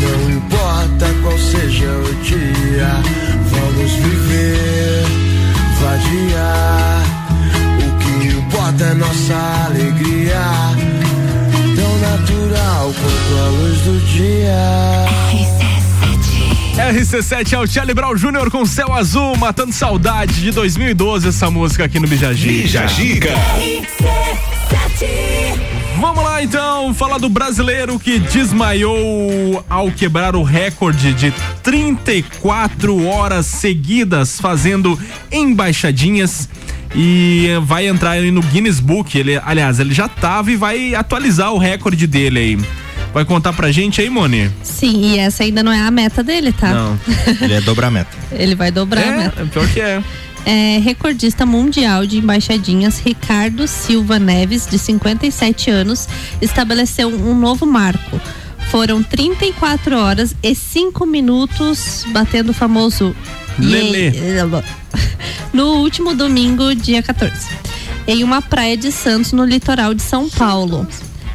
Não importa qual seja o dia, vamos viver, vadiar. O que importa é nossa alegria tão natural quanto a luz do dia. RC7 é o Charlie Brown Jr. com Céu Azul, matando saudade de 2012 essa música aqui no Bijagica. Bijagica. Vamos lá então, falar do brasileiro que desmaiou ao quebrar o recorde de 34 horas seguidas fazendo embaixadinhas e vai entrar aí no Guinness Book. Ele, aliás, ele já tava e vai atualizar o recorde dele aí. Vai contar pra gente aí, Moni? Sim, e essa ainda não é a meta dele, tá? Não. Ele é dobrar a meta. Ele vai dobrar a meta. É, pior que é. É, recordista mundial de embaixadinhas Ricardo Silva Neves, de 57 anos, estabeleceu um novo marco. Foram 34 horas e 5 minutos batendo o famoso. Yay. no último domingo, dia 14, em uma praia de Santos, no litoral de São Paulo.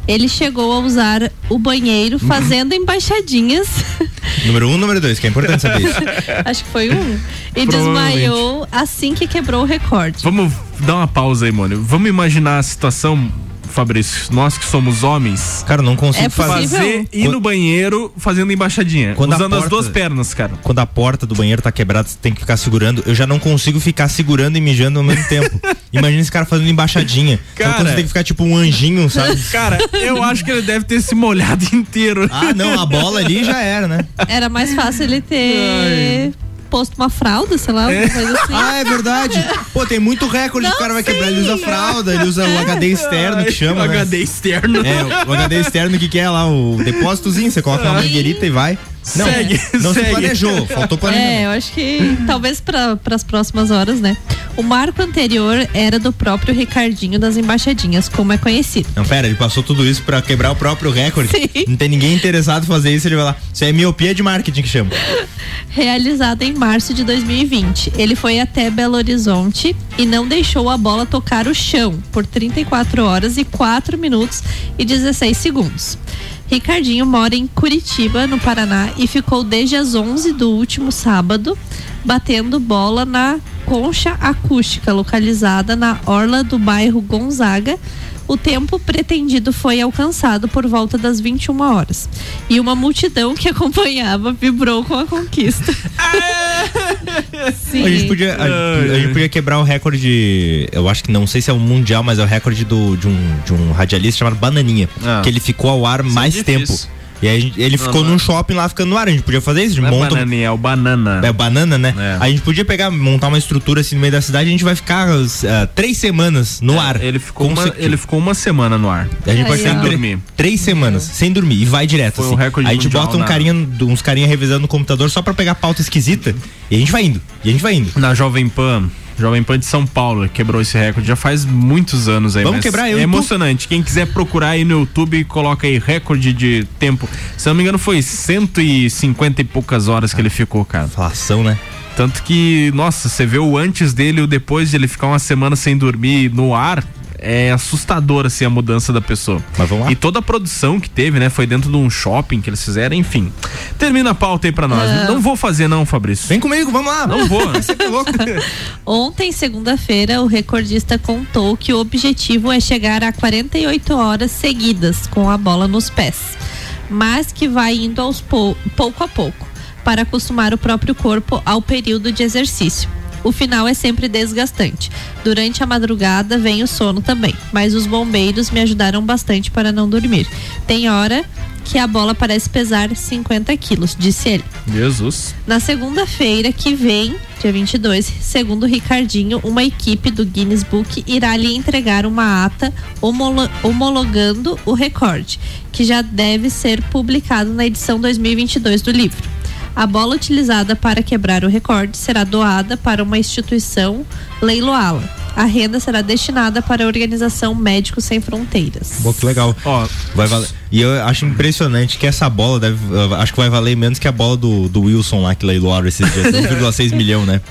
Ele chegou a usar o banheiro fazendo embaixadinhas. Número um, número dois, que é importante saber isso. Acho que foi um. E desmaiou assim que quebrou o recorde. Vamos dar uma pausa aí, Moni. Vamos imaginar a situação, Fabrício. Nós que somos homens. Cara, não consigo É fazer. Fazer ir no banheiro fazendo embaixadinha. Usando as porta- duas pernas, cara. Quando a porta do banheiro tá quebrada, você tem que ficar segurando. Eu já não consigo ficar segurando e mijando ao mesmo tempo. Imagina esse cara fazendo embaixadinha. Sabe Cara- quando você tem que ficar tipo um anjinho, sabe? Cara, eu acho que ele deve ter se molhado inteiro. Ah, não, a bola ali já era, né? Era mais fácil ele ter posto uma fralda, sei lá, alguma coisa assim. Ah, é verdade. Pô, tem muito recorde que o cara vai quebrar. Ele usa fralda, ele usa o HD externo que chama. o né? HD externo. É, o HD externo que que é lá, o depósitozinho, você coloca uma mangueirita e vai. Não, Segue, não se segue. planejou, faltou É, planejamento. eu acho que talvez para as próximas horas, né? O marco anterior era do próprio Ricardinho das Embaixadinhas, como é conhecido. Não, pera, ele passou tudo isso pra quebrar o próprio recorde. Sim. Não tem ninguém interessado em fazer isso, ele vai lá. Isso é miopia de marketing que chama. Realizado em março de 2020. Ele foi até Belo Horizonte e não deixou a bola tocar o chão por 34 horas e 4 minutos e 16 segundos. Ricardinho mora em Curitiba, no Paraná, e ficou desde as 11 do último sábado batendo bola na concha acústica localizada na orla do bairro Gonzaga, O tempo pretendido foi alcançado por volta das 21 horas. E uma multidão que acompanhava vibrou com a conquista. Sim. A gente, podia, a, a gente podia quebrar o recorde. Eu acho que não sei se é o mundial, mas é o recorde do, de, um, de um radialista chamado Bananinha. Ah. Que ele ficou ao ar mais tempo. E aí gente- ele Não, ficou não. num shopping lá ficando no ar. A gente podia fazer isso? A gente Não é monta um- bananinha, é o banana. É banana, né? A gente podia pegar, montar uma estrutura assim no meio da cidade e a gente vai ficar ah, três semanas no ar. Ele ficou, uma, ele ficou uma semana no ar. A gente vai sem ficar tre- dormir. Três semanas, sem dormir, e vai direto. Foi um assim. recorde Aí a gente mundial bota um carinha, uns carinha revisando no computador só pra pegar pauta esquisita. E a gente vai indo. E a gente vai indo. Na Jovem Pan. Jovem Pan de São Paulo quebrou esse recorde já faz muitos anos aí. Vamos quebrar, eu É emocionante. Quem quiser procurar aí no YouTube, coloca aí recorde de tempo. Se não me engano, foi 150 e poucas horas que ele ficou, cara. Inflação, né? Tanto que, nossa, você vê o antes dele e o depois de ele ficar uma semana sem dormir no ar. É assustador, assim, a mudança da pessoa. Mas vamos lá. E toda a produção que teve, né? Foi dentro de um shopping que eles fizeram, enfim. Termina a pauta aí pra nós. Ah. Não vou fazer, não, Fabrício. Vem comigo, vamos lá. Não vou. Você é louco. Ontem, segunda-feira, o recordista contou que o objetivo é chegar a 48 horas seguidas com a bola nos pés, mas que vai indo aos pou- pouco a pouco para acostumar o próprio corpo ao período de exercício. O final é sempre desgastante. Durante a madrugada vem o sono também, mas os bombeiros me ajudaram bastante para não dormir. Tem hora que a bola parece pesar 50 quilos, disse ele. Jesus. Na segunda-feira que vem, dia 22, segundo o Ricardinho, uma equipe do Guinness Book irá lhe entregar uma ata homolo- homologando o recorde, que já deve ser publicado na edição 2022 do livro. A bola utilizada para quebrar o recorde será doada para uma instituição leiloá-la. A renda será destinada para a organização Médicos Sem Fronteiras. Pô, que legal. Ó, vai valer. E eu acho impressionante que essa bola deve. acho que vai valer menos que a bola do, do Wilson lá que leiloaram esses dias. 1,6 milhão, né?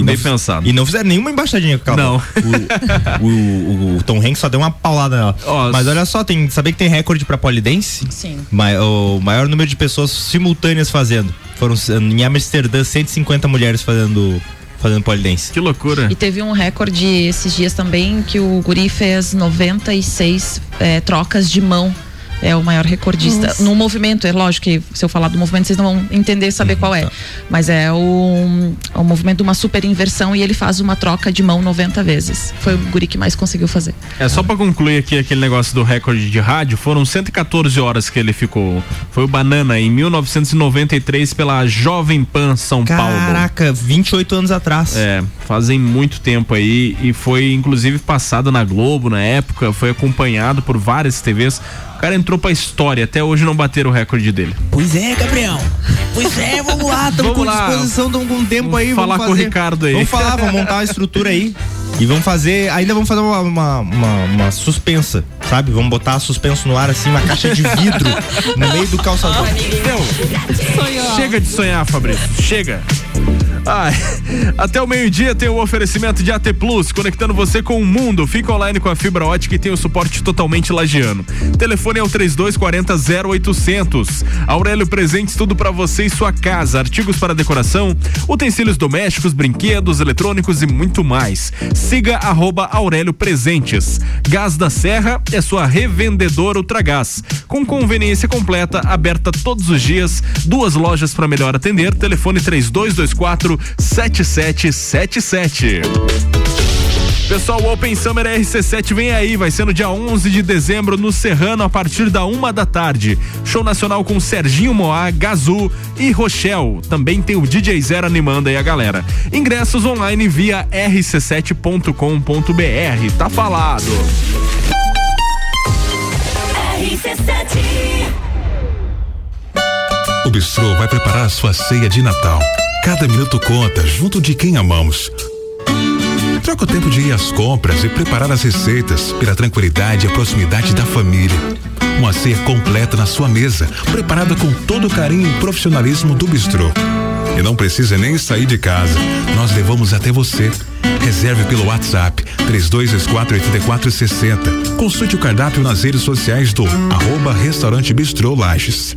E Bem não, pensado. E não fizeram nenhuma embaixadinha com aquela Não. bola. O, o- o Tom Hanks só deu uma paulada nela. Mas olha só, tem, sabia que tem recorde pra polidense? Sim. Ma- o maior número de pessoas simultâneas fazendo. Foram em Amsterdã 150 mulheres fazendo fazendo polidense. Que loucura. E teve um recorde esses dias também que o Guri fez 96 eh, trocas de mão. É o maior recordista. Nossa. No movimento, é lógico que se eu falar do movimento, vocês não vão entender saber qual é. Mas é o, é o movimento de uma super inversão e ele faz uma troca de mão 90 vezes. Foi o Guri que mais conseguiu fazer. É só pra concluir aqui aquele negócio do recorde de rádio, foram 114 horas que ele ficou. Foi o Banana em 1993 pela Jovem Pan São Paulo. Caraca, 28 anos atrás. É, fazem muito tempo aí e foi inclusive passado na Globo na época, foi acompanhado por várias TVs. O cara entrou pra história, até hoje não bateram o recorde dele. Pois é, Gabriel. Pois é, vamos lá, estamos Vamos com lá. disposição, estamos com tempo Vamos aí. falar vamos com o. Ricardo aí. Vamos falar, vamos montar uma estrutura aí. E vamos fazer, ainda vamos fazer uma, uma, uma- uma suspensa, sabe? Vamos botar suspenso no ar assim, uma caixa de vidro no meio do calçador. Chega de sonhar, Fabrício. Chega. Ai, até o meio-dia tem o oferecimento de AT Plus, conectando você com o mundo. Fica online com a fibra ótica e tem o suporte totalmente lagiano. Telefone é o 3240 0800. Aurélio Presentes, tudo pra você e sua casa. Artigos para decoração, utensílios domésticos, brinquedos, eletrônicos e muito mais. Siga arroba Aurélio Presentes. Gás da Serra é sua revendedora Ultragás. Com conveniência completa, aberta todos os dias. Duas lojas para melhor atender. Telefone 3224 7777. Pessoal, o Open Summer RC7 vem aí, vai ser no dia 11 de dezembro no Serrano a partir da uma da tarde. Show nacional com Serginho Moá, Gazu e Rochelle. Também tem o DJ Zero animando aí a galera. Ingressos online via rc7.com.br. Tá falado. O Bistrô vai preparar sua ceia de Natal. Cada minuto conta, junto de quem amamos. Troca o tempo de ir às compras e preparar as receitas pela tranquilidade e a proximidade da família. Uma ceia completa na sua mesa, preparada com todo o carinho e profissionalismo do Bistrô. E não precisa nem sair de casa. Nós levamos até você. Reserve pelo WhatsApp 32248460. Consulte o cardápio nas redes sociais do arroba Restaurante Bistrô Lages.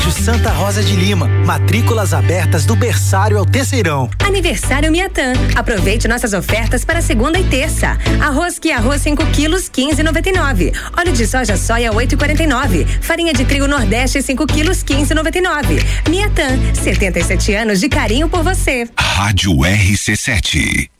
Colégio Santa Rosa de Lima. Matrículas abertas do berçário ao terceirão. Aniversário Miatã. Aproveite nossas ofertas para segunda e terça. Arroz que arroz 5 quilos 15,99. Óleo de soja soia 8,49. Farinha de trigo Nordeste 5 quilos 15,99. Miatã. 77 anos de carinho por você. Rádio RC7.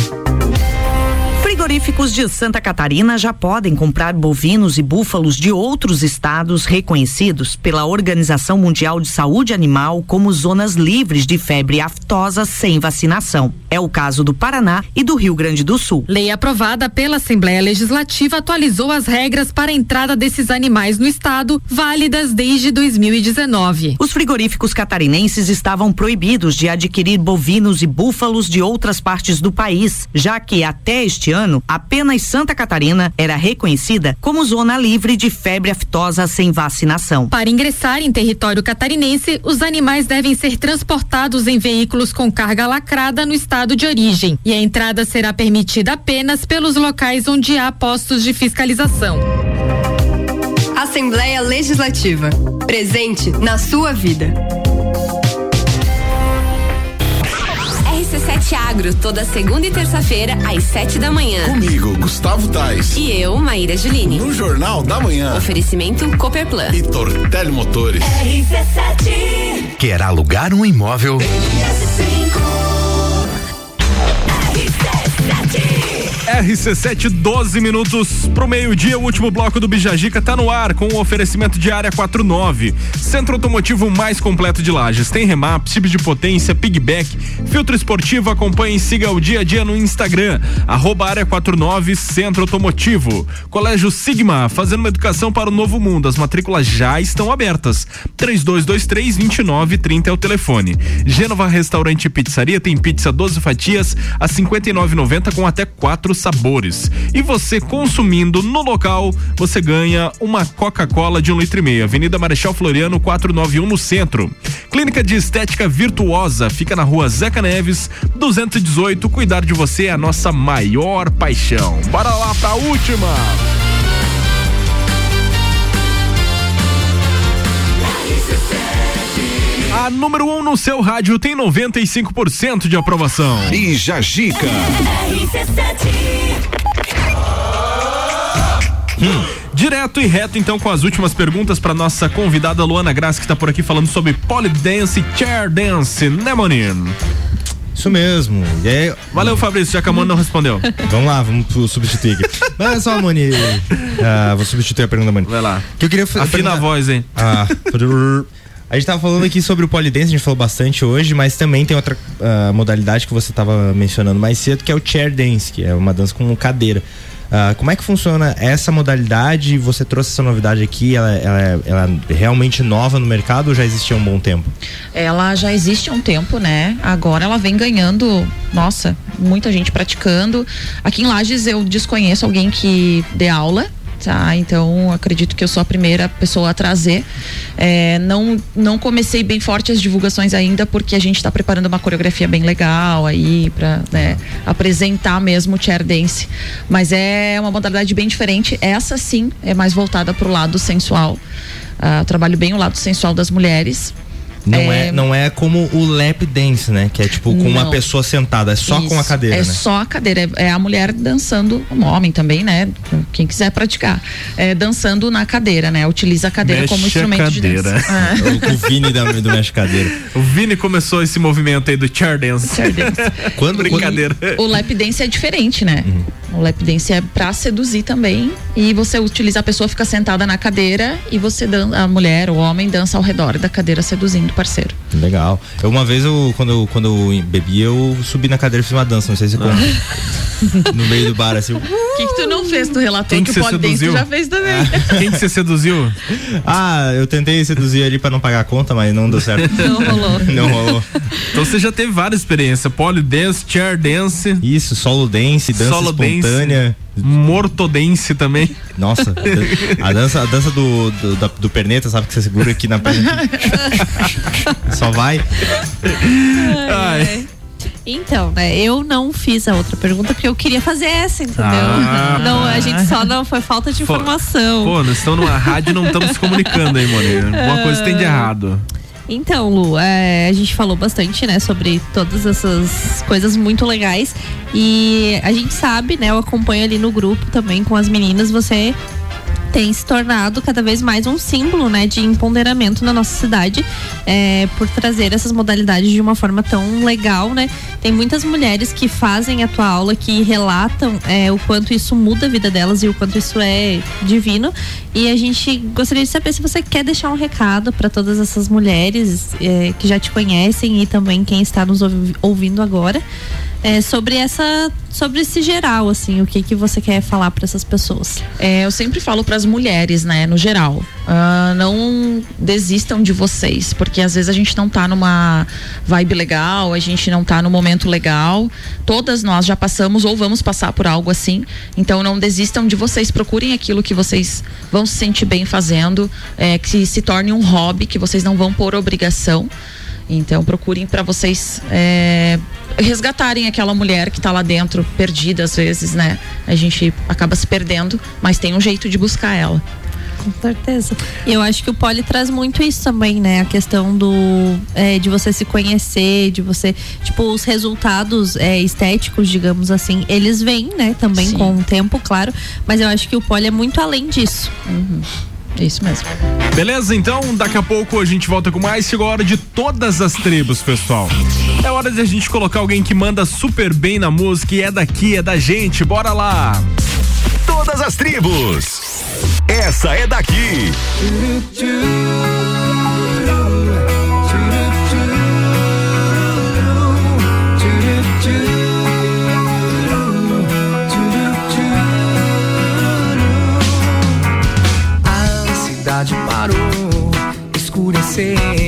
Frigoríficos de Santa Catarina já podem comprar bovinos e búfalos de outros estados reconhecidos pela Organização Mundial de Saúde Animal como zonas livres de febre aftosa sem vacinação. É o caso do Paraná e do Rio Grande do Sul. Lei aprovada pela Assembleia Legislativa atualizou as regras para a entrada desses animais no estado, válidas desde 2019. Os frigoríficos catarinenses estavam proibidos de adquirir bovinos e búfalos de outras partes do país, já que até este ano, apenas Santa Catarina era reconhecida como zona livre de febre aftosa sem vacinação. Para ingressar em território catarinense, os animais devem ser transportados em veículos com carga lacrada no estado de origem e a entrada será permitida apenas pelos locais onde há postos de fiscalização. Assembleia Legislativa. Presente na sua vida. RC7 Agro, toda segunda e terça-feira, às sete da manhã. Comigo, Gustavo Tais. E eu, Maíra Juline. No Jornal da Manhã. Oferecimento Cooperplan. E Tortelli Motores. RC7. Quer alugar um imóvel? RC7, 12 minutos pro meio-dia. O último bloco do Bijagica tá no ar com o oferecimento de área 49. Centro automotivo mais completo de lajes. Tem remap, chip de potência, pigback, filtro esportivo. Acompanhe e siga o dia a dia no Instagram. Arroba área 49 Centro Automotivo. Colégio Sigma, fazendo uma educação para o novo mundo. As matrículas já estão abertas. 3223 2930 é o telefone. Gênova Restaurante e Pizzaria tem pizza 12 fatias a 59,90 com até quatro sabores. E você consumindo no local, você ganha uma Coca-Cola de um litro e meio. Avenida Marechal Floriano 491 no centro. Clínica de Estética Virtuosa fica na rua Zeca Neves 218. Cuidar de você é a nossa maior paixão. Bora lá pra última. A número 1 um no seu rádio tem 95% de aprovação. E Jajica. Hum. Direto e reto, então, com as últimas perguntas para nossa convidada Luana Graça, que está por aqui falando sobre pole dance e chair dance, né, Monin? Isso mesmo. E aí, Valeu, Fabrício, já que a Moni não respondeu. Vamos lá, vamos pro substituir aqui. Mas olha só, Mani. ah, vou substituir a pergunta, Mani. Vai lá. Que eu queria Afina a voz, hein? Ah. a gente tava falando aqui sobre o polidense, a gente falou bastante hoje, mas também tem outra ah, modalidade que você tava mencionando mais cedo, que é o chair dance, que é uma dança com cadeira. Ah, como é que funciona essa modalidade? Você trouxe essa novidade aqui, ela, ela ela é realmente nova no mercado ou já existia há um bom tempo? Ela já existe há um tempo, né? Agora ela vem ganhando, nossa, muita gente praticando. Aqui em Lages eu desconheço alguém que dê aula. Tá, então acredito que eu sou a primeira pessoa a trazer. É, não, não comecei bem forte as divulgações ainda, porque a gente está preparando uma coreografia bem legal aí para apresentar mesmo o chair dance. Mas é uma modalidade bem diferente. Essa sim é mais voltada para o lado sensual. Eu trabalho bem o lado sensual das mulheres. Não é, não é como o lap dance, né? Que é tipo com uma Não. pessoa sentada, é só com a Isso, cadeira, É né? só a cadeira. É é a mulher dançando, um homem também, né? Quem quiser praticar. É, dançando na cadeira, né? Utiliza a cadeira como Mexe a instrumento de cadeira. dança. É. O Vini da, do Mexe Cadeira. O Vini começou esse movimento aí do chair dance. Chair dance. Quando, Brincadeira. O lap dance é diferente, né? Uhum. O lap dance é pra seduzir também. E você utiliza a pessoa fica sentada na cadeira e você dan a mulher, o homem dança ao redor da cadeira seduzindo parceiro. Legal. Eu, uma vez, eu, quando, eu, quando eu bebi, eu subi na cadeira e fiz uma dança, não sei se conta. no meio do bar, assim. O que, que tu não fez? Tu relatou Quem que, que o já fez também. Quem que você seduziu? Ah, eu tentei seduzir ali pra não pagar a conta, mas não deu certo. Não rolou. Não rolou. Então você já teve várias experiências: pole dance, chair dance. Isso, solo dance, dança Solo dance. Mortodense também. Nossa, a dança, a dança do, do, da- do perneta, sabe que você segura aqui na perna. Só vai. Ai. Então, né, eu não fiz a outra pergunta porque eu queria fazer essa, entendeu? Ah. não, a gente só não foi falta de Pô, informação. Pô, nós estamos numa rádio e não estamos se comunicando aí, Moni. Alguma coisa tem de errado. Então, Lu, é, a gente falou bastante, né, sobre todas essas coisas muito legais. E a gente sabe, né, eu acompanho ali no grupo também com as meninas, você tem se tornado cada vez mais um símbolo, né, de empoderamento na nossa cidade, é, por trazer essas modalidades de uma forma tão legal, né? Tem muitas mulheres que fazem a tua aula que relatam é, o quanto isso muda a vida delas e o quanto isso é divino. E a gente gostaria de saber se você quer deixar um recado para todas essas mulheres é, que já te conhecem e também quem está nos ouvi- ouvindo agora. É, sobre essa sobre esse geral assim o que que você quer falar para essas pessoas É, eu sempre falo para as mulheres, né, no geral, ah, não desistam de vocês, porque às vezes a gente não tá numa vibe legal, a gente não tá no momento legal. Todas nós já passamos ou vamos passar por algo assim. Então não desistam de vocês, procurem aquilo que vocês vão se sentir bem fazendo, é, que se torne um hobby, que vocês não vão por obrigação. Então procurem para vocês é, resgatarem aquela mulher que tá lá dentro, perdida às vezes, né? A gente acaba se perdendo, mas tem um jeito de buscar ela. Com certeza. E eu acho que o poli traz muito isso também, né? A questão do é, de você se conhecer, de você, tipo, os resultados é, estéticos, digamos assim, eles vêm, né? Também Sim. com o tempo, claro. Mas eu acho que o poli é muito além disso. Isso mesmo. Beleza? Então, daqui a pouco a gente volta com mais. Chegou a hora de todas as tribos, pessoal. É hora de a gente colocar alguém que manda super bem na música e é daqui, é da gente. Bora lá! Todas as tribos. Essa é daqui. say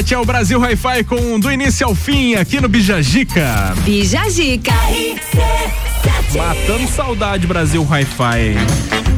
RC7 é o Brasil Hi-Fi com do início ao fim aqui no Bijagica. Bijagica. Matando saudade, Brasil Hi-Fi.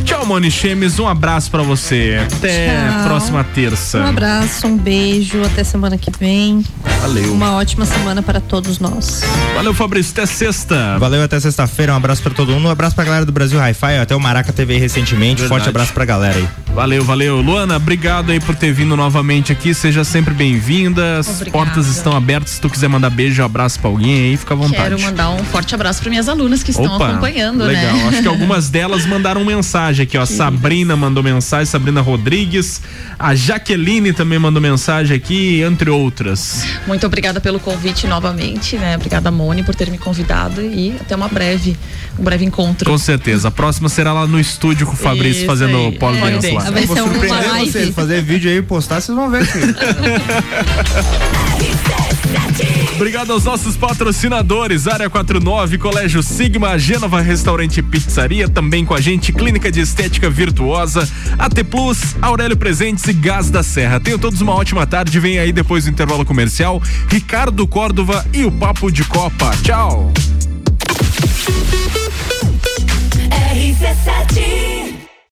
Tchau, Moni Chemes. Um abraço pra você. Até Tchau. próxima terça. Um abraço, um beijo, até semana que vem. Valeu. Uma ótima semana para todos nós. Valeu, Fabrício. Até sexta. Valeu, até sexta-feira. Um abraço pra todo mundo. Um abraço pra galera do Brasil Hi-Fi. Até o Maraca TV recentemente. Verdade. Forte abraço pra galera aí. Valeu, valeu. Luana, obrigado aí por ter vindo novamente aqui. Seja sempre bem-vinda. As portas estão abertas. Se tu quiser mandar beijo, abraço pra alguém aí, fica à vontade. Quero mandar um forte abraço para minhas alunas que estão Opa, acompanhando, legal. né? Acho que algumas delas mandaram mensagem aqui, ó. A Sabrina mandou mensagem, Sabrina Rodrigues. A Jaqueline também mandou mensagem aqui, entre outras. Muito obrigada pelo convite novamente, né? Obrigada, Mone, por ter me convidado e até uma breve, um breve encontro. Com certeza. A próxima será lá no estúdio com o Fabrício Isso fazendo aí. o pole Pole dance lá. Vai Vou ser uma surpreender live. vocês. Fazer vídeo aí e postar, vocês vão ver. Obrigado aos nossos patrocinadores, Área 49, Colégio Sigma, Gênova Restaurante e Pizzaria, também com a gente, Clínica de Estética Virtuosa, AT Plus, Aurélio Presentes e Gás da Serra. Tenham todos uma ótima tarde, vem aí depois do intervalo comercial, Ricardo Córdova e o Papo de Copa. Tchau! RC7